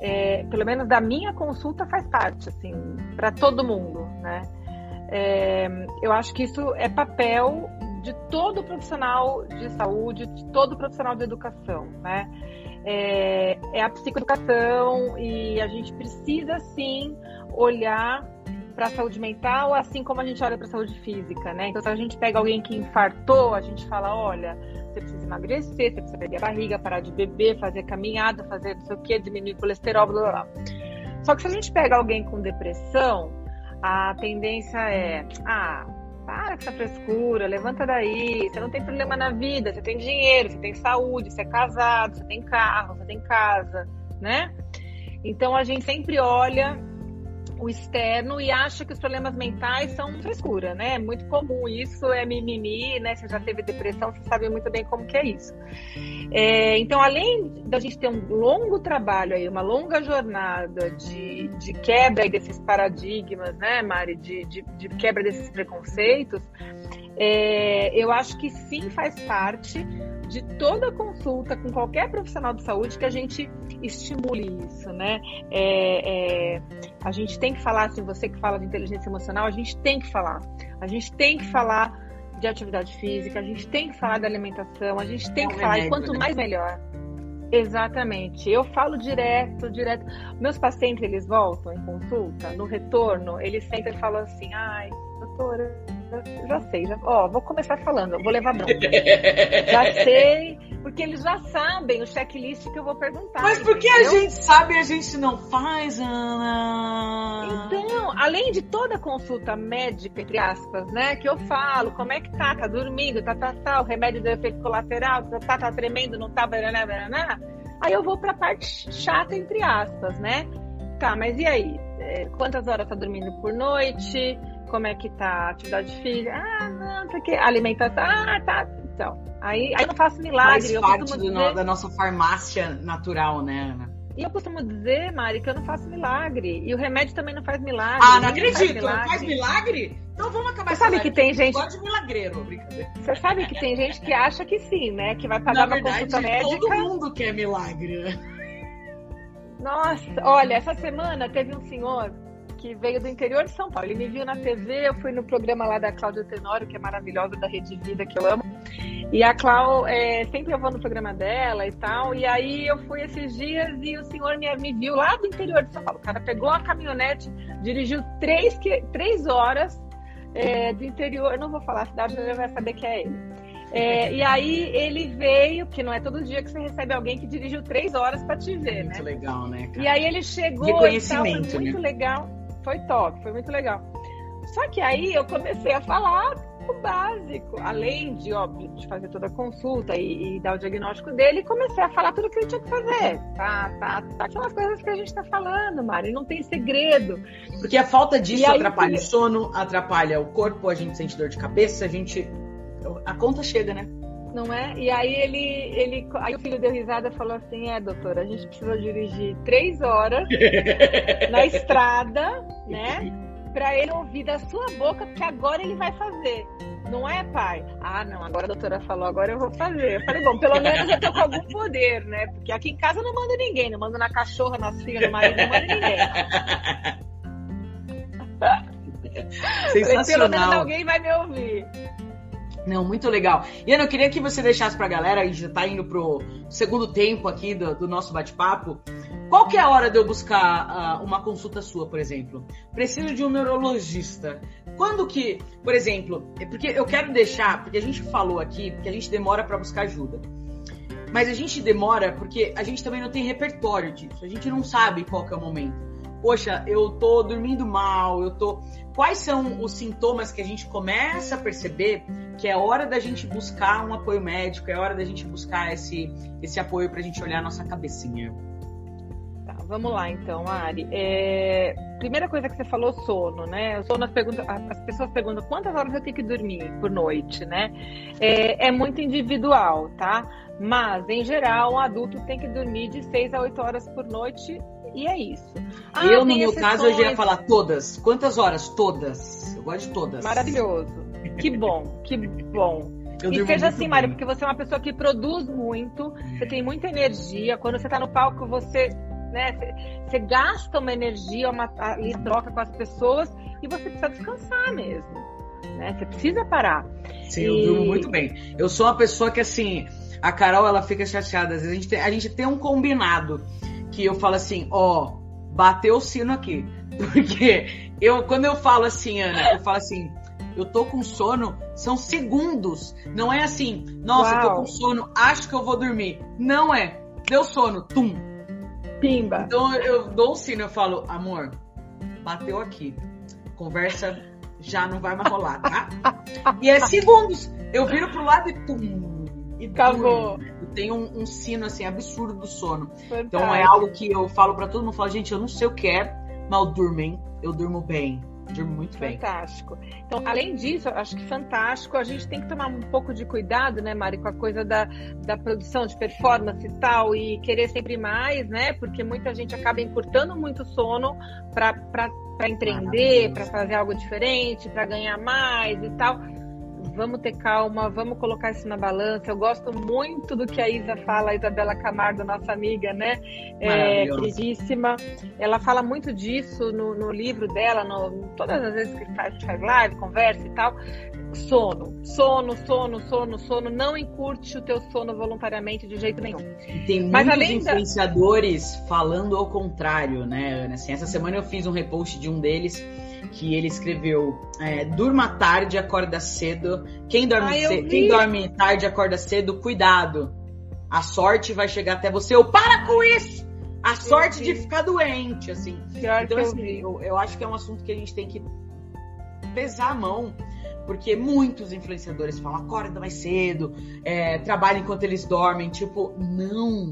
é, pelo menos da minha consulta faz parte, assim, para todo mundo, né? É, eu acho que isso é papel de todo profissional de saúde, de todo profissional de educação, né? É, é a psicoeducação e a gente precisa sim olhar para a saúde mental, assim como a gente olha para a saúde física, né? Então, se a gente pega alguém que infartou, a gente fala, olha, você precisa emagrecer, você precisa perder a barriga, parar de beber, fazer caminhada, fazer não sei o que, diminuir o colesterol, blá blá blá. Só que se a gente pega alguém com depressão, a tendência é, ah, para com essa frescura, levanta daí, você não tem problema na vida, você tem dinheiro, você tem saúde, você é casado, você tem carro, você tem casa, né? Então a gente sempre olha o externo e acha que os problemas mentais são frescura, né? É muito comum isso, é mimimi, né? Você já teve depressão, você sabe muito bem como que é isso. É, então, além da gente ter um longo trabalho aí, uma longa jornada de, de quebra desses paradigmas, né, Mari? De, de, de quebra desses preconceitos, é, eu acho que sim faz parte de toda consulta com qualquer profissional de saúde que a gente estimule isso, né? É, é, a gente tem que falar, assim, você que fala de inteligência emocional, a gente tem que falar. A gente tem que falar de atividade física, a gente tem que falar da alimentação, a gente tem é que falar, remédio, e quanto né? mais melhor. Exatamente. Eu falo direto, direto. Meus pacientes, eles voltam em consulta, no retorno, eles sempre falam assim, ai, doutora, já sei, já, ó, vou começar falando, vou levar bronca. já sei, porque eles já sabem o checklist que eu vou perguntar. Mas por que a gente sabe e a gente não faz, Ana? Então, além de toda a consulta médica, entre aspas, né, que eu falo, como é que tá, tá dormindo, tá, tá, tá, o remédio deu efeito colateral, tá, tá, tá tremendo, não tá, baraná, baraná, aí eu vou pra parte chata, entre aspas, né? Tá, mas e aí? É, quantas horas tá dormindo por noite? Como é que tá a atividade física. Ah, não, porque alimentação. Ah, tá. Então, aí, aí eu não faço milagre. Faz parte dizer... da nossa farmácia natural, né, Ana? E eu costumo dizer, Mari, que eu não faço milagre. E o remédio também não faz milagre. Ah, não acredito. Faz milagre. Não faz milagre? Então vamos acabar Você sabe que tem gente. Pode milagreiro, brincadeira. Você sabe que tem gente que acha que sim, né? Que vai pagar Na uma verdade, consulta médica. Todo mundo quer milagre. Nossa, olha, essa semana teve um senhor que veio do interior de São Paulo. Ele me viu na TV, eu fui no programa lá da Cláudia Tenório, que é maravilhosa, da Rede Vida, que eu amo. E a Clau, é, sempre eu vou no programa dela e tal. E aí eu fui esses dias e o senhor me, me viu lá do interior de São Paulo. O cara pegou a caminhonete, dirigiu três, três horas é, do interior. Eu não vou falar a cidade, mas vai saber que é ele. É, e aí ele veio, que não é todo dia que você recebe alguém que dirigiu três horas para te ver, muito né? Muito legal, né? Cara? E aí ele chegou Reconhecimento, e tal, foi muito né? legal foi top, foi muito legal. Só que aí eu comecei a falar o básico, além de, óbvio, de fazer toda a consulta e, e, dar o diagnóstico dele, comecei a falar tudo o que ele tinha que fazer. Tá, tá, tá. Aquelas coisas que a gente tá falando, Mari, não tem segredo. Porque a falta disso aí, atrapalha o sono, atrapalha o corpo, a gente sente dor de cabeça, a gente. A conta chega, né? Não é? E aí ele, ele, aí o filho deu risada e falou assim, é, doutora, a gente precisa dirigir três horas (laughs) na estrada, né? Pra ele ouvir da sua boca, porque agora ele vai fazer. Não é, pai? Ah, não, agora a doutora falou, agora eu vou fazer. Eu falei, bom, pelo menos eu tô com algum poder, né? Porque aqui em casa não manda ninguém, não manda na cachorra, nas filhas, no marido, não manda ninguém. (laughs) Sensacional. Pelo menos alguém vai me ouvir. Não, muito legal. E eu queria que você deixasse galera, a gente já tá indo pro segundo tempo aqui do, do nosso bate-papo. Qual que é a hora de eu buscar uh, uma consulta sua, por exemplo? Preciso de um neurologista. Quando que, por exemplo, é porque eu quero deixar, porque a gente falou aqui, porque a gente demora para buscar ajuda. Mas a gente demora porque a gente também não tem repertório disso. A gente não sabe qual que é o momento poxa, eu tô dormindo mal, eu tô. Quais são os sintomas que a gente começa a perceber que é hora da gente buscar um apoio médico, é hora da gente buscar esse, esse apoio pra gente olhar a nossa cabecinha? Tá, vamos lá então, Ari. É... Primeira coisa que você falou, sono, né? O sono, as, perguntas, as pessoas perguntam quantas horas eu tenho que dormir por noite, né? É, é muito individual, tá? Mas, em geral, um adulto tem que dormir de 6 a 8 horas por noite e é isso. Ah, eu, no meu exceções. caso, eu já ia falar todas. Quantas horas? Todas. Eu gosto de todas. Maravilhoso. Que bom, que bom. (laughs) Eu e seja assim, Mário, porque você é uma pessoa que produz muito, você tem muita energia. Quando você está no palco, você, né, você, gasta uma energia, uma ali, troca com as pessoas e você precisa descansar mesmo. Né? Você precisa parar. Sim, e... eu durmo muito bem. Eu sou uma pessoa que, assim, a Carol, ela fica chateada. Às vezes a gente tem, a gente tem um combinado que eu falo assim, ó, bateu o sino aqui. (laughs) Porque eu, quando eu falo assim, Ana, eu falo assim, eu tô com sono, são segundos. Não é assim, nossa, Uau. eu tô com sono, acho que eu vou dormir. Não é. Deu sono, tum. Pimba. Então eu dou o sino, eu falo, amor, bateu aqui. Conversa já não vai mais rolar, tá? (laughs) e é segundos. Eu viro pro lado e pum. E Acabou. Tenho um, um, sino assim absurdo do sono. Fantástico. Então é algo que eu falo para todo mundo, falo, gente, eu não sei o que é, mas eu durmo, hein? Eu durmo bem. Durmo muito fantástico. bem. Fantástico. Então, além disso, acho que fantástico, a gente tem que tomar um pouco de cuidado, né, Mari, com a coisa da, da produção de performance e tal, e querer sempre mais, né? Porque muita gente acaba encurtando muito sono para empreender, para fazer algo diferente, para ganhar mais e tal vamos ter calma, vamos colocar isso na balança. Eu gosto muito do que a Isa fala, a Isabela Camargo, nossa amiga, né? É, queridíssima. Ela fala muito disso no, no livro dela, no, todas as vezes que gente faz live, conversa e tal. Sono, sono, sono, sono, sono. Não encurte o teu sono voluntariamente de jeito nenhum. E tem Mas muitos influenciadores da... falando ao contrário, né? Assim, essa semana eu fiz um repost de um deles que ele escreveu é, durma tarde, acorda cedo. Quem dorme, Ai, cedo, quem dorme tarde, acorda cedo, cuidado. A sorte vai chegar até você. Ou para com isso! A sorte de ficar doente, assim. Pior então, eu, assim eu, eu acho que é um assunto que a gente tem que pesar a mão porque muitos influenciadores falam acorda mais cedo, é, trabalha enquanto eles dormem, tipo, não,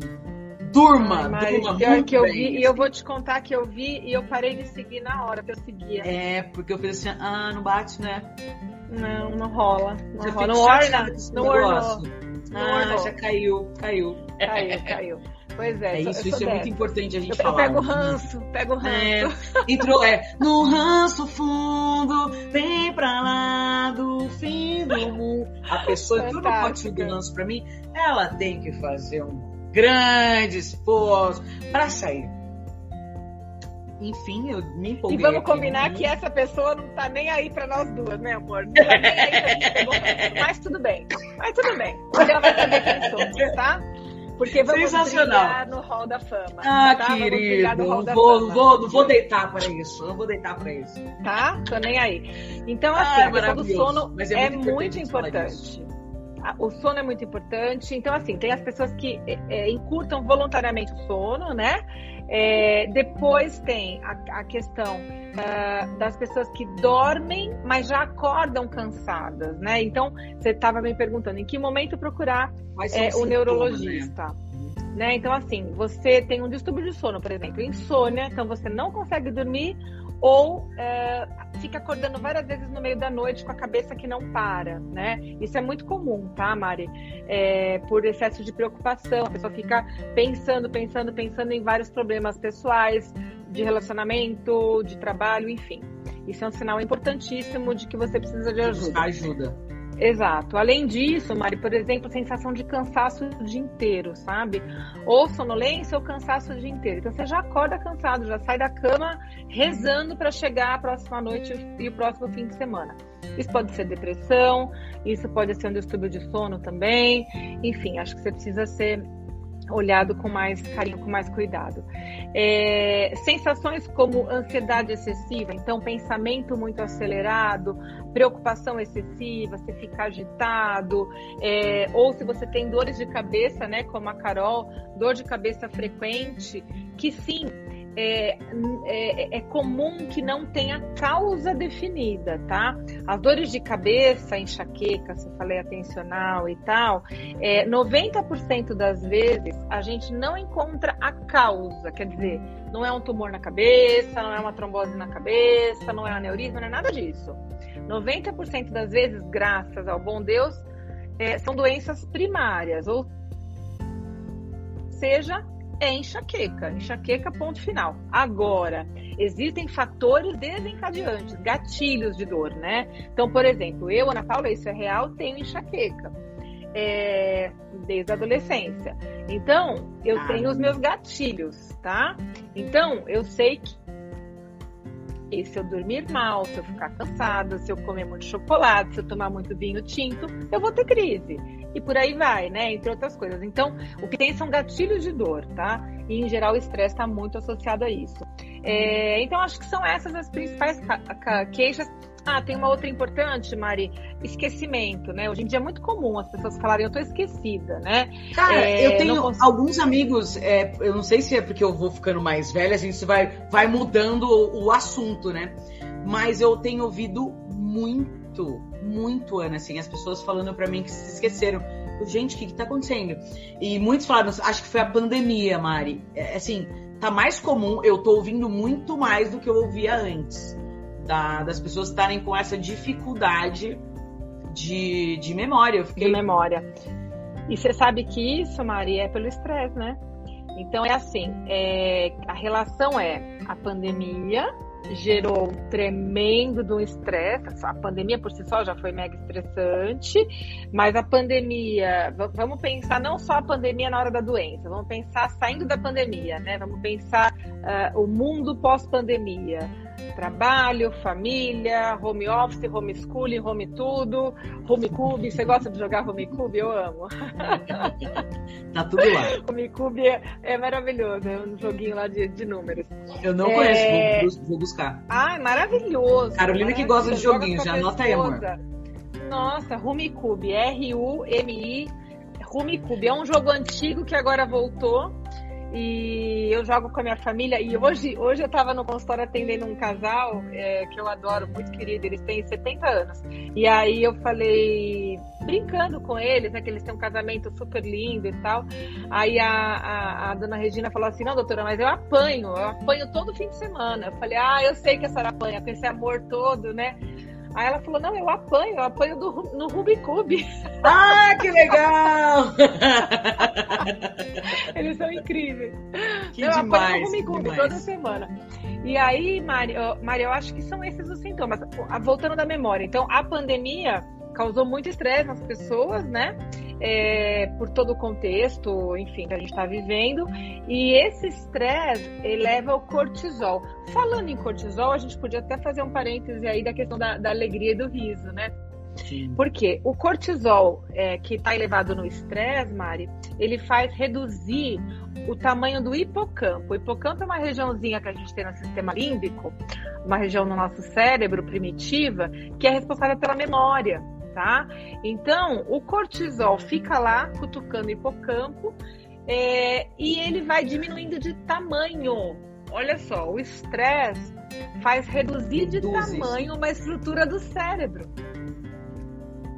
Durma, Ai, durma pior que eu bem. vi, e eu vou te contar que eu vi e eu parei de seguir na hora que eu seguia. É, porque eu fiz assim, ah, não bate, né? Não, não rola. Não já rola. Não orna. Não ornou. Ah, já caiu, caiu. Caiu, caiu. Pois é. É isso, isso é muito importante a gente eu, falar. Eu pego ranço, pego ranço. É, entrou, é, no ranço fundo, vem pra lá do fim do mundo. A pessoa que não pode do ranço pra mim, ela tem que fazer um grande esforço para sair. Enfim, eu me empolguei. E vamos combinar que essa pessoa não tá nem aí para nós duas, né, amor? Não tá nem aí pra gente mas tudo bem. Mas tudo bem. Porque ela vai saber quem somos, tá? Porque vamos brilhar no Hall da Fama. Ah, tá? querido, não vou, vou, não vou deitar para isso. Não vou deitar para isso. Tá? Tô nem aí. Então, assim, ah, a questão do sono é, é muito, muito importante o sono é muito importante. Então, assim, tem as pessoas que é, é, encurtam voluntariamente o sono, né? É, depois tem a, a questão uh, das pessoas que dormem, mas já acordam cansadas, né? Então, você estava me perguntando em que momento procurar é, o neurologista. Né? né? Então, assim, você tem um distúrbio de sono, por exemplo, insônia, então você não consegue dormir ou é, fica acordando várias vezes no meio da noite com a cabeça que não para, né? Isso é muito comum, tá, Mari? É, por excesso de preocupação, a pessoa fica pensando, pensando, pensando em vários problemas pessoais, de relacionamento, de trabalho, enfim. Isso é um sinal importantíssimo de que você precisa de ajuda. Ajuda. Exato. Além disso, Mari, por exemplo, sensação de cansaço o dia inteiro, sabe? Ou sonolência ou cansaço o dia inteiro. Então você já acorda cansado, já sai da cama rezando para chegar a próxima noite e o próximo fim de semana. Isso pode ser depressão, isso pode ser um distúrbio de sono também. Enfim, acho que você precisa ser olhado com mais carinho, com mais cuidado. É, sensações como ansiedade excessiva, então pensamento muito acelerado, preocupação excessiva, você ficar agitado, é, ou se você tem dores de cabeça, né, como a Carol, dor de cabeça frequente, que sim, é, é, é, comum que não tenha causa definida, tá? As dores de cabeça, enxaqueca, se falei atencional e tal, é, 90% das vezes a gente não encontra a causa, quer dizer, não é um tumor na cabeça, não é uma trombose na cabeça, não é um aneurisma, não é nada disso. 90% das vezes, graças ao bom Deus, é, são doenças primárias, ou seja, é enxaqueca. Enxaqueca, ponto final. Agora, existem fatores desencadeantes, gatilhos de dor, né? Então, por exemplo, eu, Ana Paula, isso é real, tenho enxaqueca. É, desde a adolescência. Então, eu ah, tenho os meus gatilhos, tá? Então, eu sei que e se eu dormir mal, se eu ficar cansada, se eu comer muito chocolate, se eu tomar muito vinho tinto, eu vou ter crise. E por aí vai, né? Entre outras coisas. Então, o que tem são gatilhos de dor, tá? E em geral o estresse está muito associado a isso. É, então, acho que são essas as principais queixas. Ah, tem uma outra importante, Mari, esquecimento, né? Hoje em dia é muito comum as pessoas falarem, eu tô esquecida, né? Cara, é, eu tenho consigo... alguns amigos, é, eu não sei se é porque eu vou ficando mais velha, a gente vai, vai mudando o, o assunto, né? Mas eu tenho ouvido muito, muito, Ana, assim, as pessoas falando para mim que se esqueceram. Gente, o que, que tá acontecendo? E muitos falaram, acho que foi a pandemia, Mari. É, assim, tá mais comum, eu tô ouvindo muito mais do que eu ouvia antes. Da, das pessoas estarem com essa dificuldade de, de memória. Eu fiquei... De memória. E você sabe que isso, Mari, é pelo estresse, né? Então é assim, é, a relação é a pandemia gerou um tremendo do estresse. A pandemia por si só já foi mega estressante, mas a pandemia, vamos pensar não só a pandemia na hora da doença, vamos pensar saindo da pandemia, né? Vamos pensar uh, o mundo pós-pandemia Trabalho, família, home office, homeschooling, home tudo, home cube. Você gosta de jogar home cube? Eu amo. (laughs) tá tudo lá. Home cube é, é maravilhoso, é um joguinho lá de, de números. Eu não é... conheço, vou, vou, buscar. Ah, é maravilhoso. Carolina que gosta de joguinho, já anota aí, amor. Nossa, Rumicube, R-U-M-I, Rumicube. É um jogo antigo que agora voltou e eu jogo com a minha família. E hoje, hoje eu estava no consultório atendendo um casal é, que eu adoro, muito querido, eles têm 70 anos. E aí eu falei, brincando com eles, né, que eles têm um casamento super lindo e tal. Aí a, a, a dona Regina falou assim: Não, doutora, mas eu apanho, eu apanho todo fim de semana. Eu falei: Ah, eu sei que a senhora apanha, com esse amor todo, né? Aí ela falou: Não, eu apanho, eu apanho do, no Rubicube. (laughs) Ah, que legal! (laughs) Eles são incríveis. Que eu demais, apanho no Rubicube toda semana. E aí, Mari, Mari, eu acho que são esses os sintomas. Voltando da memória. Então, a pandemia causou muito estresse nas pessoas, né? É, por todo o contexto, enfim, que a gente está vivendo. E esse estresse eleva o cortisol. Falando em cortisol, a gente podia até fazer um parêntese aí da questão da, da alegria e do riso, né? Sim. Porque o cortisol é, que está elevado no estresse, Mari, ele faz reduzir o tamanho do hipocampo. O hipocampo é uma regiãozinha que a gente tem no sistema límbico, uma região no nosso cérebro primitiva, que é responsável pela memória tá? Então, o cortisol fica lá cutucando o hipocampo é, e ele vai diminuindo de tamanho. Olha só, o estresse faz reduzir de tamanho uma estrutura do cérebro.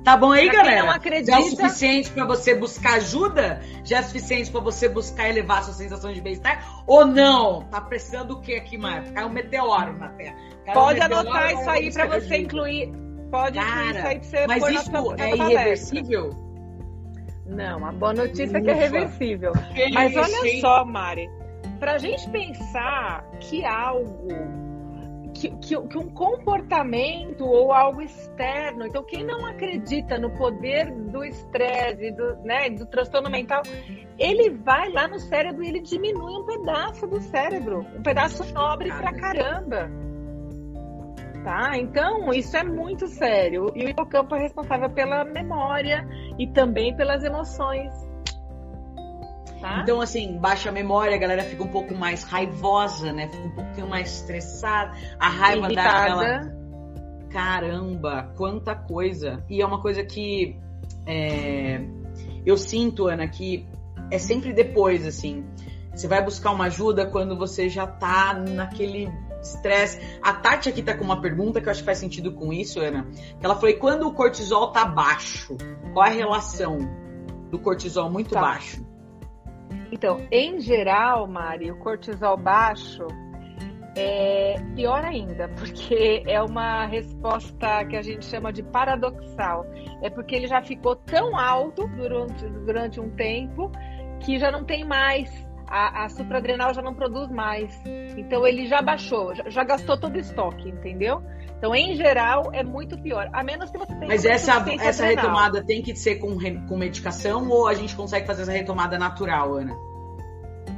Tá bom aí, galera? Não acredita... Já é o suficiente para você buscar ajuda? Já é suficiente para você buscar elevar sua sensação de bem-estar? Ou não? Tá precisando do que aqui, Marco? Caiu um meteoro na Terra. Caiu Pode um anotar isso aí para você incluir Pode Cara, isso aí pra você mas isso é irreversível? Não, a boa notícia Ufa. é que é reversível. Que mas isso, olha hein? só, Mari, pra gente pensar que algo que, que, que, um comportamento ou algo externo. Então, quem não acredita no poder do estresse, do, né, do transtorno mental, ele vai lá no cérebro e ele diminui um pedaço do cérebro, um pedaço nobre pra caramba tá? Então, isso é muito sério. E o hipocampo é responsável pela memória e também pelas emoções. Tá? Então, assim, baixa a memória, a galera fica um pouco mais raivosa, né? Fica um pouquinho mais estressada. A raiva Irritada. dá aquela. Caramba, quanta coisa! E é uma coisa que é... eu sinto, Ana, que é sempre depois, assim. Você vai buscar uma ajuda quando você já tá naquele estresse. A Tati aqui tá com uma pergunta que eu acho que faz sentido com isso, Ana. Ela falou: quando o cortisol tá baixo? Qual a relação do cortisol muito tá. baixo? Então, em geral, Mari, o cortisol baixo é pior ainda, (laughs) porque é uma resposta que a gente chama de paradoxal. É porque ele já ficou tão alto durante, durante um tempo que já não tem mais a, a supradrenal já não produz mais. Então ele já baixou, já, já, gastou todo o estoque, entendeu? Então, em geral, é muito pior. A menos que você tenha. Mas essa, essa retomada tem que ser com, com medicação ou a gente consegue fazer essa retomada natural, Ana?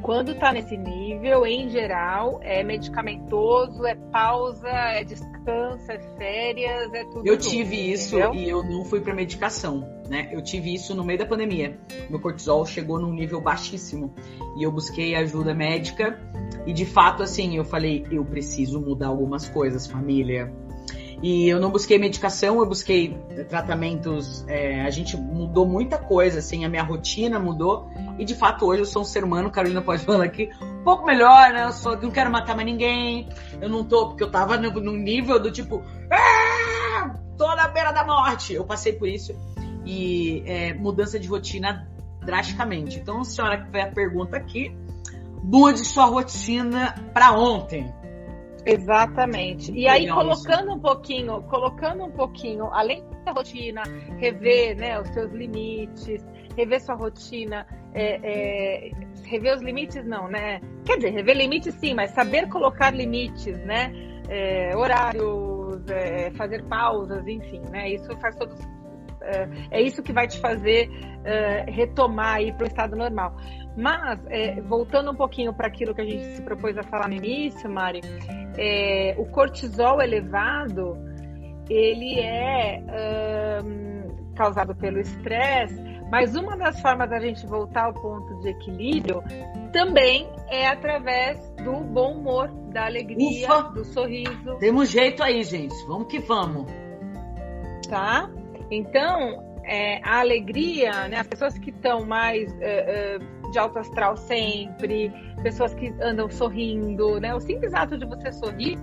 Quando está nesse nível, em geral, é medicamentoso, é pausa, é descanso, é férias, é tudo. Eu tive isso entendeu? e eu não fui para medicação, né? Eu tive isso no meio da pandemia. Meu cortisol chegou num nível baixíssimo e eu busquei ajuda médica e de fato, assim, eu falei, eu preciso mudar algumas coisas, família e eu não busquei medicação, eu busquei tratamentos. É, a gente mudou muita coisa, assim, a minha rotina mudou. E de fato, hoje eu sou um ser humano, Carolina pode (laughs) falar aqui, um pouco melhor, né? Eu só não quero matar mais ninguém. Eu não tô, porque eu tava no, no nível do tipo. Ah! tô na beira da morte. Eu passei por isso e é, mudança de rotina drasticamente. Então, a senhora que fez a pergunta aqui, mude sua rotina para ontem. Exatamente. E aí, colocando um pouquinho, colocando um pouquinho, além da rotina, rever né, os seus limites, rever sua rotina, é, é, rever os limites não, né? Quer dizer, rever limites sim, mas saber colocar limites, né? É, horários, é, fazer pausas, enfim, né? Isso faz todo é, é isso que vai te fazer é, retomar aí para o estado normal. Mas, é, voltando um pouquinho para aquilo que a gente se propôs a falar no início, Mari, é, o cortisol elevado, ele é um, causado pelo estresse, mas uma das formas da gente voltar ao ponto de equilíbrio também é através do bom humor, da alegria, Ufa, do sorriso. Temos jeito aí, gente. Vamos que vamos. Tá? Então, é, a alegria, né, as pessoas que estão mais é, é, de alto astral sempre, pessoas que andam sorrindo, né, o simples ato de você sorrir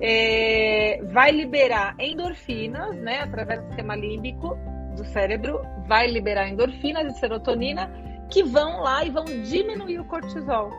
é, vai liberar endorfinas, né, através do sistema límbico do cérebro, vai liberar endorfinas e serotonina que vão lá e vão diminuir o cortisol.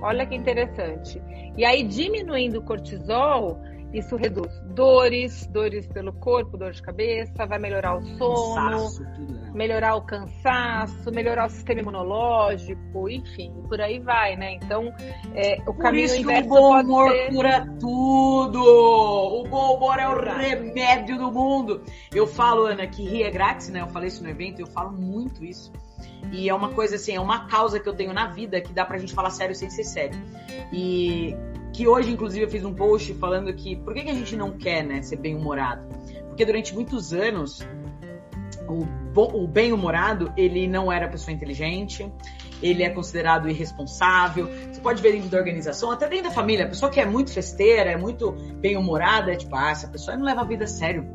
Olha que interessante. E aí, diminuindo o cortisol, isso reduz dores, dores pelo corpo, dor de cabeça, vai melhorar o sono, cansaço, né? melhorar o cansaço, melhorar o sistema imunológico, enfim, por aí vai, né? Então, é, o por caminho isso inverso o bom humor ser... cura tudo. O bom humor é o remédio do mundo. Eu falo, Ana, que rir é grátis, né? Eu falei isso no evento, eu falo muito isso. E é uma coisa assim, é uma causa que eu tenho na vida que dá pra gente falar sério sem ser sério. E que hoje, inclusive, eu fiz um post falando que por que, que a gente não quer né, ser bem-humorado? Porque durante muitos anos o, o bem-humorado ele não era pessoa inteligente, ele é considerado irresponsável. Você pode ver dentro da organização, até dentro da família, a pessoa que é muito festeira, é muito bem-humorada, é tipo, ah, essa pessoa não leva a vida a sério.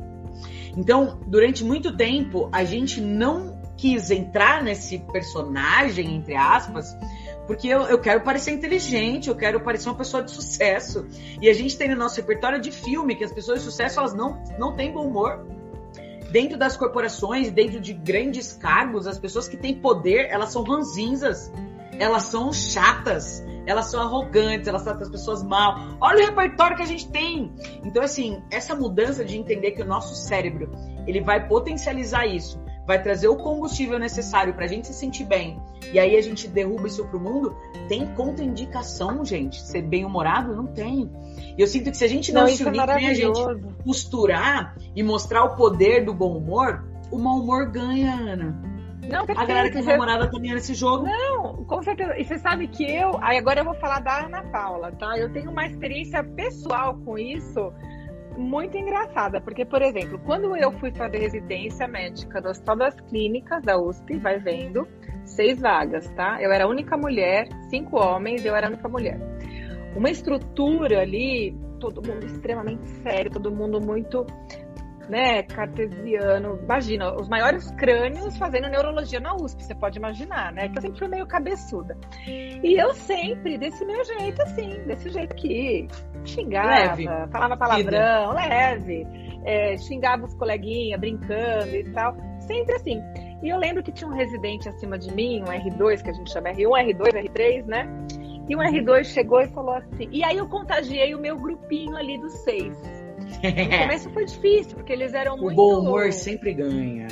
Então, durante muito tempo, a gente não quis entrar nesse personagem, entre aspas, porque eu, eu quero parecer inteligente, eu quero parecer uma pessoa de sucesso. E a gente tem no nosso repertório de filme que as pessoas de sucesso elas não, não têm bom humor. Dentro das corporações, dentro de grandes cargos, as pessoas que têm poder, elas são ranzinzas, elas são chatas, elas são arrogantes, elas tratam as pessoas mal. Olha o repertório que a gente tem. Então, assim, essa mudança de entender que o nosso cérebro ele vai potencializar isso vai trazer o combustível necessário para a gente se sentir bem, e aí a gente derruba isso pro mundo, tem contraindicação, gente. Ser bem-humorado? Não tem. E eu sinto que se a gente não, não se é unir, é a gente costurar e mostrar o poder do bom humor, o mau humor ganha, Ana. Não, a galera que é namorada também nesse jogo. Não, com certeza. E você sabe que eu. Aí agora eu vou falar da Ana Paula, tá? Eu tenho uma experiência pessoal com isso muito engraçada, porque, por exemplo, quando eu fui fazer residência médica no Hospital das Clínicas da USP, vai vendo, seis vagas, tá? Eu era a única mulher, cinco homens, eu era a única mulher. Uma estrutura ali, todo mundo extremamente sério, todo mundo muito né, cartesiano. Imagina, os maiores crânios fazendo neurologia na USP, você pode imaginar, né? Que eu sempre fui meio cabeçuda. E eu sempre, desse meu jeito, assim, desse jeito aqui, xingava, leve. falava palavrão, Vida. leve, é, xingava os coleguinhas, brincando e tal. Sempre assim. E eu lembro que tinha um residente acima de mim, um R2, que a gente chama R1, R2, R3, né? E um R2 chegou e falou assim. E aí eu contagiei o meu grupinho ali dos seis. No (laughs) começo foi difícil, porque eles eram muito. O bom humor sempre ganha.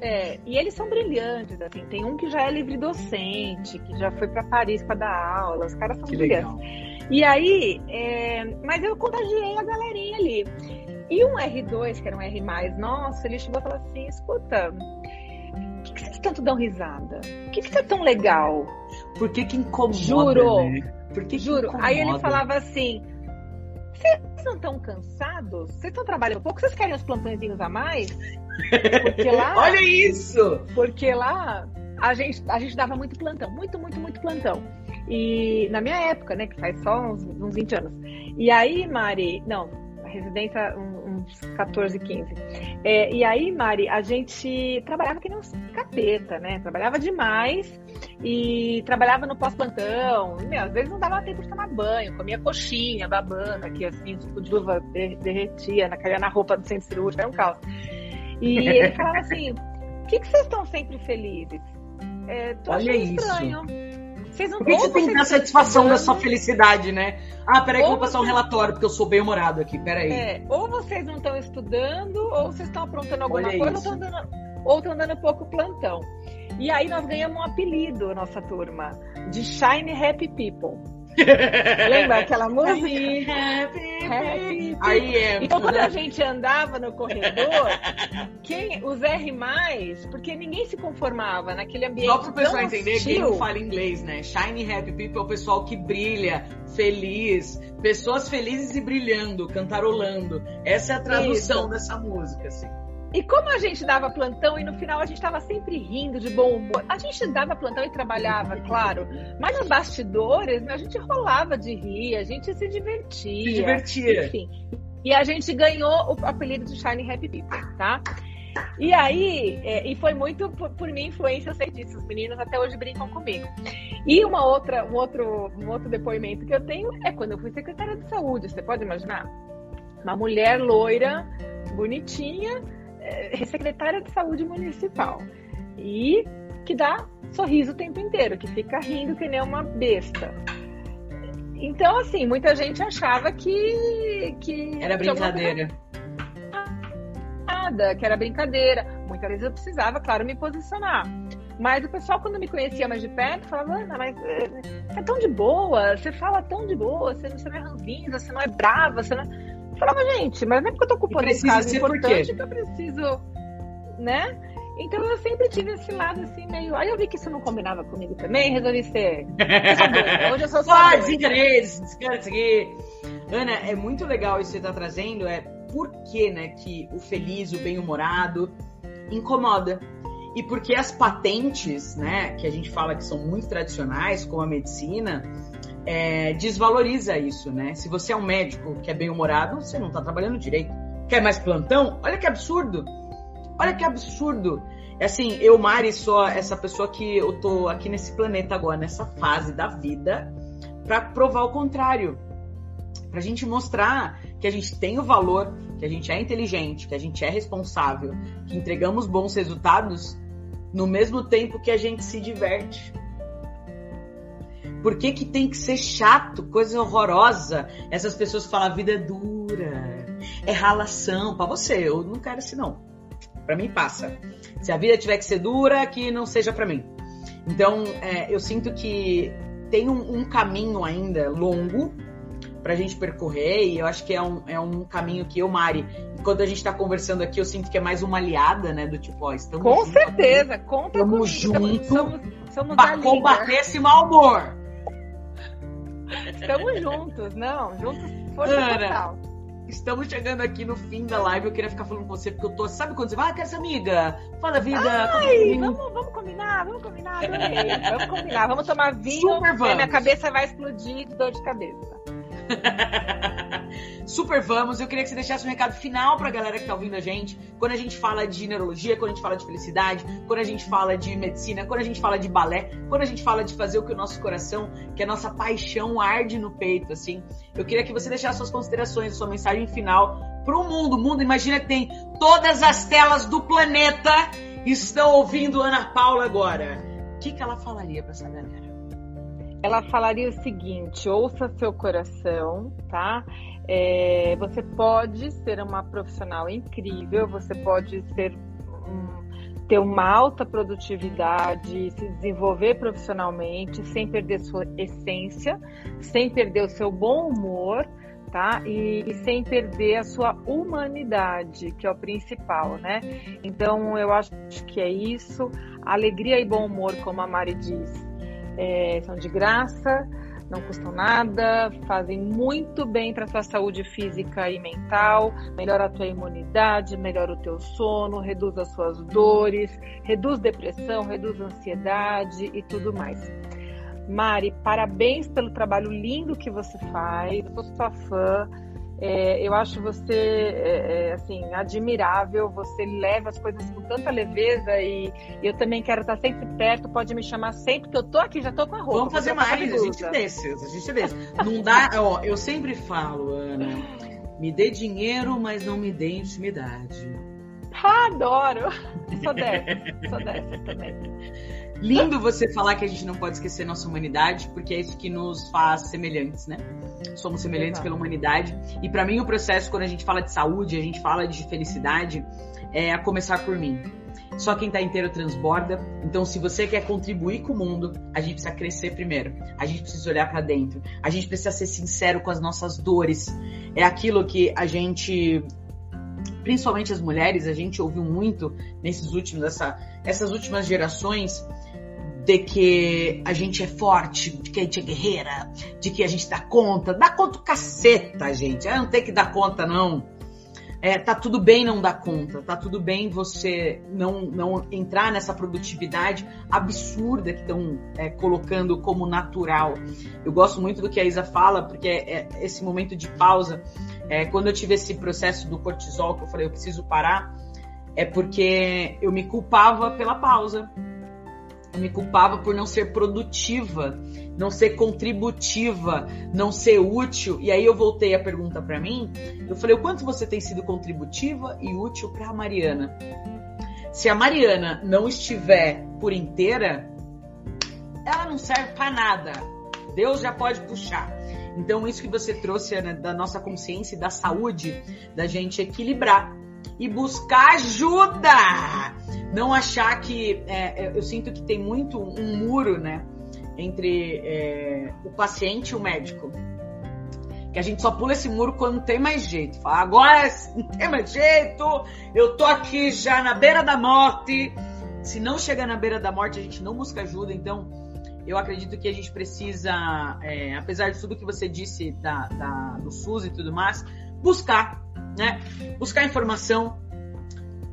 É, e eles são brilhantes, assim. Tem um que já é livre docente, que já foi para Paris para dar aula. Os caras são que brilhantes. Legal. E aí, é, mas eu contagiei a galerinha ali. E um R2, que era um R nossa, ele chegou e falou assim: escuta, por que, que vocês tanto dão risada? Por que, que tá tão legal? Por que, que incomoda? Juro. Né? Por que Juro. Que aí ele falava assim: vocês não estão cansados? Vocês estão trabalhando pouco? Vocês querem os plantõezinhos a mais? Porque lá. (laughs) Olha isso! Porque lá a gente, a gente dava muito plantão, muito, muito, muito plantão. E na minha época, né, que faz só uns, uns 20 anos. E aí, Mari, não, a residência uns 14, 15. É, e aí, Mari, a gente trabalhava que nem uns capeta, né? Trabalhava demais. e trabalhava no pós-plantão. Às vezes não dava tempo de tomar banho, comia coxinha, babana, que assim, suco de uva derretia, caía na roupa do centro cirúrgico, era um caos. E ele falava assim: por que, que vocês estão sempre felizes? É, tô Olha estranho. Vocês não Por que você tem que dar satisfação da sua felicidade, né? Ah, peraí, que eu vou passar um relatório, porque eu sou bem humorado aqui, peraí. É, ou vocês não estão estudando, ou vocês estão aprontando alguma Olha coisa, ou estão, ou estão dando pouco plantão. E aí nós ganhamos um apelido, nossa turma, de Shine Happy People. (laughs) Lembra aquela música? Happy, happy, happy. É. Então, quando a gente andava no corredor, quem, os R, porque ninguém se conformava naquele ambiente. Só para o pessoal entender, quem não fala inglês, né? Shiny Happy People é o pessoal que brilha, feliz, pessoas felizes e brilhando, cantarolando. Essa é a tradução Isso. dessa música, assim. E como a gente dava plantão e no final a gente estava sempre rindo de bom humor, a gente dava plantão e trabalhava, claro, mas nos bastidores né, a gente rolava de rir, a gente se divertia. Se divertia. Enfim. E a gente ganhou o apelido de Shine Happy People, tá? E aí, é, e foi muito por, por, minha influência, eu sei disso, os meninos até hoje brincam comigo. E uma outra, um, outro, um outro depoimento que eu tenho é quando eu fui secretária de saúde, você pode imaginar? Uma mulher loira, bonitinha, é, secretária de saúde municipal e que dá sorriso o tempo inteiro, que fica rindo que nem uma besta. Então, assim, muita gente achava que. que era brincadeira. Nada, que era brincadeira. Muitas vezes eu precisava, claro, me posicionar. Mas o pessoal, quando me conhecia mais de perto, falava, Ana, mas é, é tão de boa, você fala tão de boa, você, você não é ranzinza, você não é brava, você não. É falava, gente, mas não é porque eu tô ocupando um caso importante que eu preciso, né? Então eu sempre tive esse lado assim, meio. Aí eu vi que isso não combinava comigo também, resolvi ser. (laughs) Hoje eu sou só. Ah, isso aqui. Ana, é muito legal isso que você tá trazendo, é por que, né, que o feliz, o bem-humorado incomoda. E porque as patentes, né, que a gente fala que são muito tradicionais, como a medicina, é, desvaloriza isso, né? Se você é um médico que é bem-humorado, você não tá trabalhando direito. Quer mais plantão? Olha que absurdo! Olha que absurdo! É assim, eu, Mari, sou essa pessoa que eu tô aqui nesse planeta agora, nessa fase da vida, para provar o contrário. Pra gente mostrar que a gente tem o valor, que a gente é inteligente, que a gente é responsável, que entregamos bons resultados no mesmo tempo que a gente se diverte. Por que, que tem que ser chato, coisa horrorosa? Essas pessoas falam a vida é dura, é ralação. Para você, eu não quero assim não. Para mim passa. Se a vida tiver que ser dura, que não seja para mim. Então, é, eu sinto que tem um, um caminho ainda longo para a gente percorrer e eu acho que é um, é um caminho que eu, Mari, enquanto a gente está conversando aqui, eu sinto que é mais uma aliada, né, do tipo, ó, estamos Com certeza, aqui, conta estamos juntos somos, somos para combater esse mau humor. Estamos juntos, não, juntos força Ana, total. Estamos chegando aqui no fim da live. Eu queria ficar falando com você, porque eu tô. Sabe quando você vai? Ah, quero essa amiga. Fala, vida. Ai, vamos, vamos combinar, vamos combinar, adorei. Vamos combinar, vamos tomar vinho. Super vamos. Minha cabeça vai explodir de dor de cabeça. (laughs) Super vamos. Eu queria que você deixasse um recado final pra galera que tá ouvindo a gente. Quando a gente fala de neurologia, quando a gente fala de felicidade, quando a gente fala de medicina, quando a gente fala de balé, quando a gente fala de fazer o que o nosso coração, que a nossa paixão arde no peito, assim. Eu queria que você deixasse suas considerações, sua mensagem final pro mundo. O mundo, imagina que tem todas as telas do planeta estão ouvindo Ana Paula agora. O que, que ela falaria para essa galera? Ela falaria o seguinte: ouça seu coração, tá? É, você pode ser uma profissional incrível, você pode ser ter uma alta produtividade, se desenvolver profissionalmente, sem perder sua essência, sem perder o seu bom humor, tá? E, e, sem perder a sua humanidade, que é o principal, né? Então eu acho que é isso. Alegria e bom humor, como a Mari diz, é, são de graça, não custam nada, fazem muito bem para a tua saúde física e mental, melhora a tua imunidade, melhora o teu sono, reduz as suas dores, reduz depressão, reduz ansiedade e tudo mais. Mari, parabéns pelo trabalho lindo que você faz, eu sou sua fã É, eu acho você é, é, assim admirável. Você leva as coisas com tanta leveza e eu também quero estar sempre perto. Pode me chamar sempre que eu tô aqui, já tô com a roupa. Vamos fazer mais, a gente desce, a gente desce. Não dá, ó, eu sempre falo, Ana, me dê dinheiro, mas não me dê intimidade. (laughs) adoro! Sou dessa, sou dessa também. Lindo você falar que a gente não pode esquecer nossa humanidade, porque é isso que nos faz semelhantes, né? Somos semelhantes pela humanidade. E para mim o processo quando a gente fala de saúde, a gente fala de felicidade, é a começar por mim. Só quem tá inteiro transborda. Então, se você quer contribuir com o mundo, a gente precisa crescer primeiro. A gente precisa olhar para dentro. A gente precisa ser sincero com as nossas dores. É aquilo que a gente principalmente as mulheres, a gente ouviu muito nesses últimos, essa, essas últimas gerações, de que a gente é forte, de que a gente é guerreira, de que a gente dá conta. Dá conta caceta, gente. não tem que dar conta, não. É, tá tudo bem não dar conta, tá tudo bem você não, não entrar nessa produtividade absurda que estão é, colocando como natural. Eu gosto muito do que a Isa fala, porque é, é esse momento de pausa, é, quando eu tive esse processo do cortisol, que eu falei, eu preciso parar, é porque eu me culpava pela pausa eu me culpava por não ser produtiva, não ser contributiva, não ser útil. E aí eu voltei a pergunta para mim. Eu falei: o quanto você tem sido contributiva e útil para a Mariana? Se a Mariana não estiver por inteira, ela não serve para nada. Deus já pode puxar. Então, isso que você trouxe né, da nossa consciência e da saúde, da gente equilibrar e buscar ajuda. Não achar que. É, é, eu sinto que tem muito um muro, né? Entre é, o paciente e o médico. Que a gente só pula esse muro quando não tem mais jeito. Fala, agora não tem mais jeito, eu tô aqui já na beira da morte. Se não chegar na beira da morte, a gente não busca ajuda. Então, eu acredito que a gente precisa, é, apesar de tudo que você disse da, da, do SUS e tudo mais, buscar né? Buscar informação,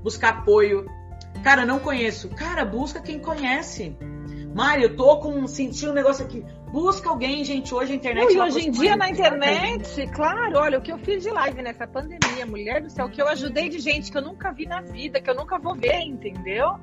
buscar apoio. Cara, não conheço. Cara, busca quem conhece. Mário, eu tô com sentindo um negócio aqui. Busca alguém, gente. Hoje a internet. e hoje em dia na internet, claro, olha, o que eu fiz de live nessa pandemia, mulher do céu, que eu ajudei de gente que eu nunca vi na vida, que eu nunca vou ver, entendeu?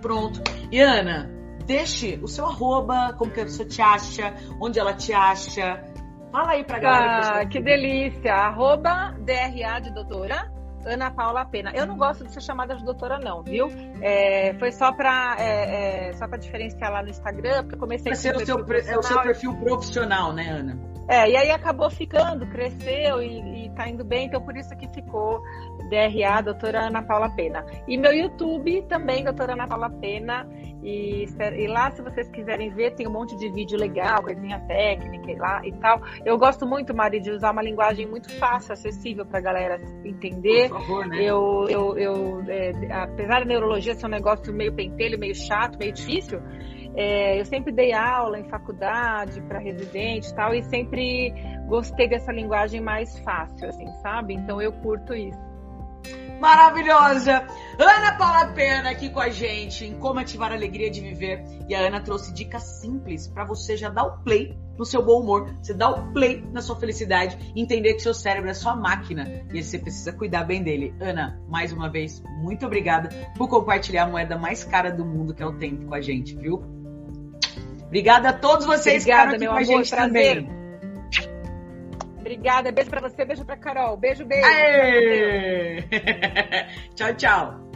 Pronto. E Ana, deixe o seu arroba, como que a pessoa te acha, onde ela te acha, Fala aí pra galera. Ah, que delícia. Arroba DRA de doutora. Ana Paula Pena. Eu não gosto de ser chamada de doutora, não, viu? É, foi só para é, é, só para diferenciar lá no Instagram, porque eu comecei a ser o seu, é o seu perfil profissional, né, Ana? É, e aí acabou ficando, cresceu e, e tá indo bem, então por isso que ficou DRA, doutora Ana Paula Pena. E meu YouTube também, doutora Ana Paula Pena. E, e, lá, se vocês quiserem ver, tem um monte de vídeo legal, coisinha técnica e lá e tal. Eu gosto muito, Mari, de usar uma linguagem muito fácil, acessível para a galera entender. Por favor, né? Eu, eu, eu é, apesar da neurologia ser um negócio meio pentelho, meio chato, meio difícil, é, eu sempre dei aula em faculdade para residente e tal, e sempre gostei dessa linguagem mais fácil, assim, sabe? Então eu curto isso maravilhosa. Ana Paula Pena aqui com a gente em Como Ativar a Alegria de Viver. E a Ana trouxe dicas simples para você já dar o play no seu bom humor, você dar o play na sua felicidade, entender que seu cérebro é sua máquina e você precisa cuidar bem dele. Ana, mais uma vez, muito obrigada por compartilhar a moeda mais cara do mundo, que é o tempo, com a gente, viu? Obrigada a todos vocês obrigada, que aqui com a gente prazer. também. Obrigada. Beijo para você, beijo para Carol. Beijo, beijo. (laughs) tchau, tchau.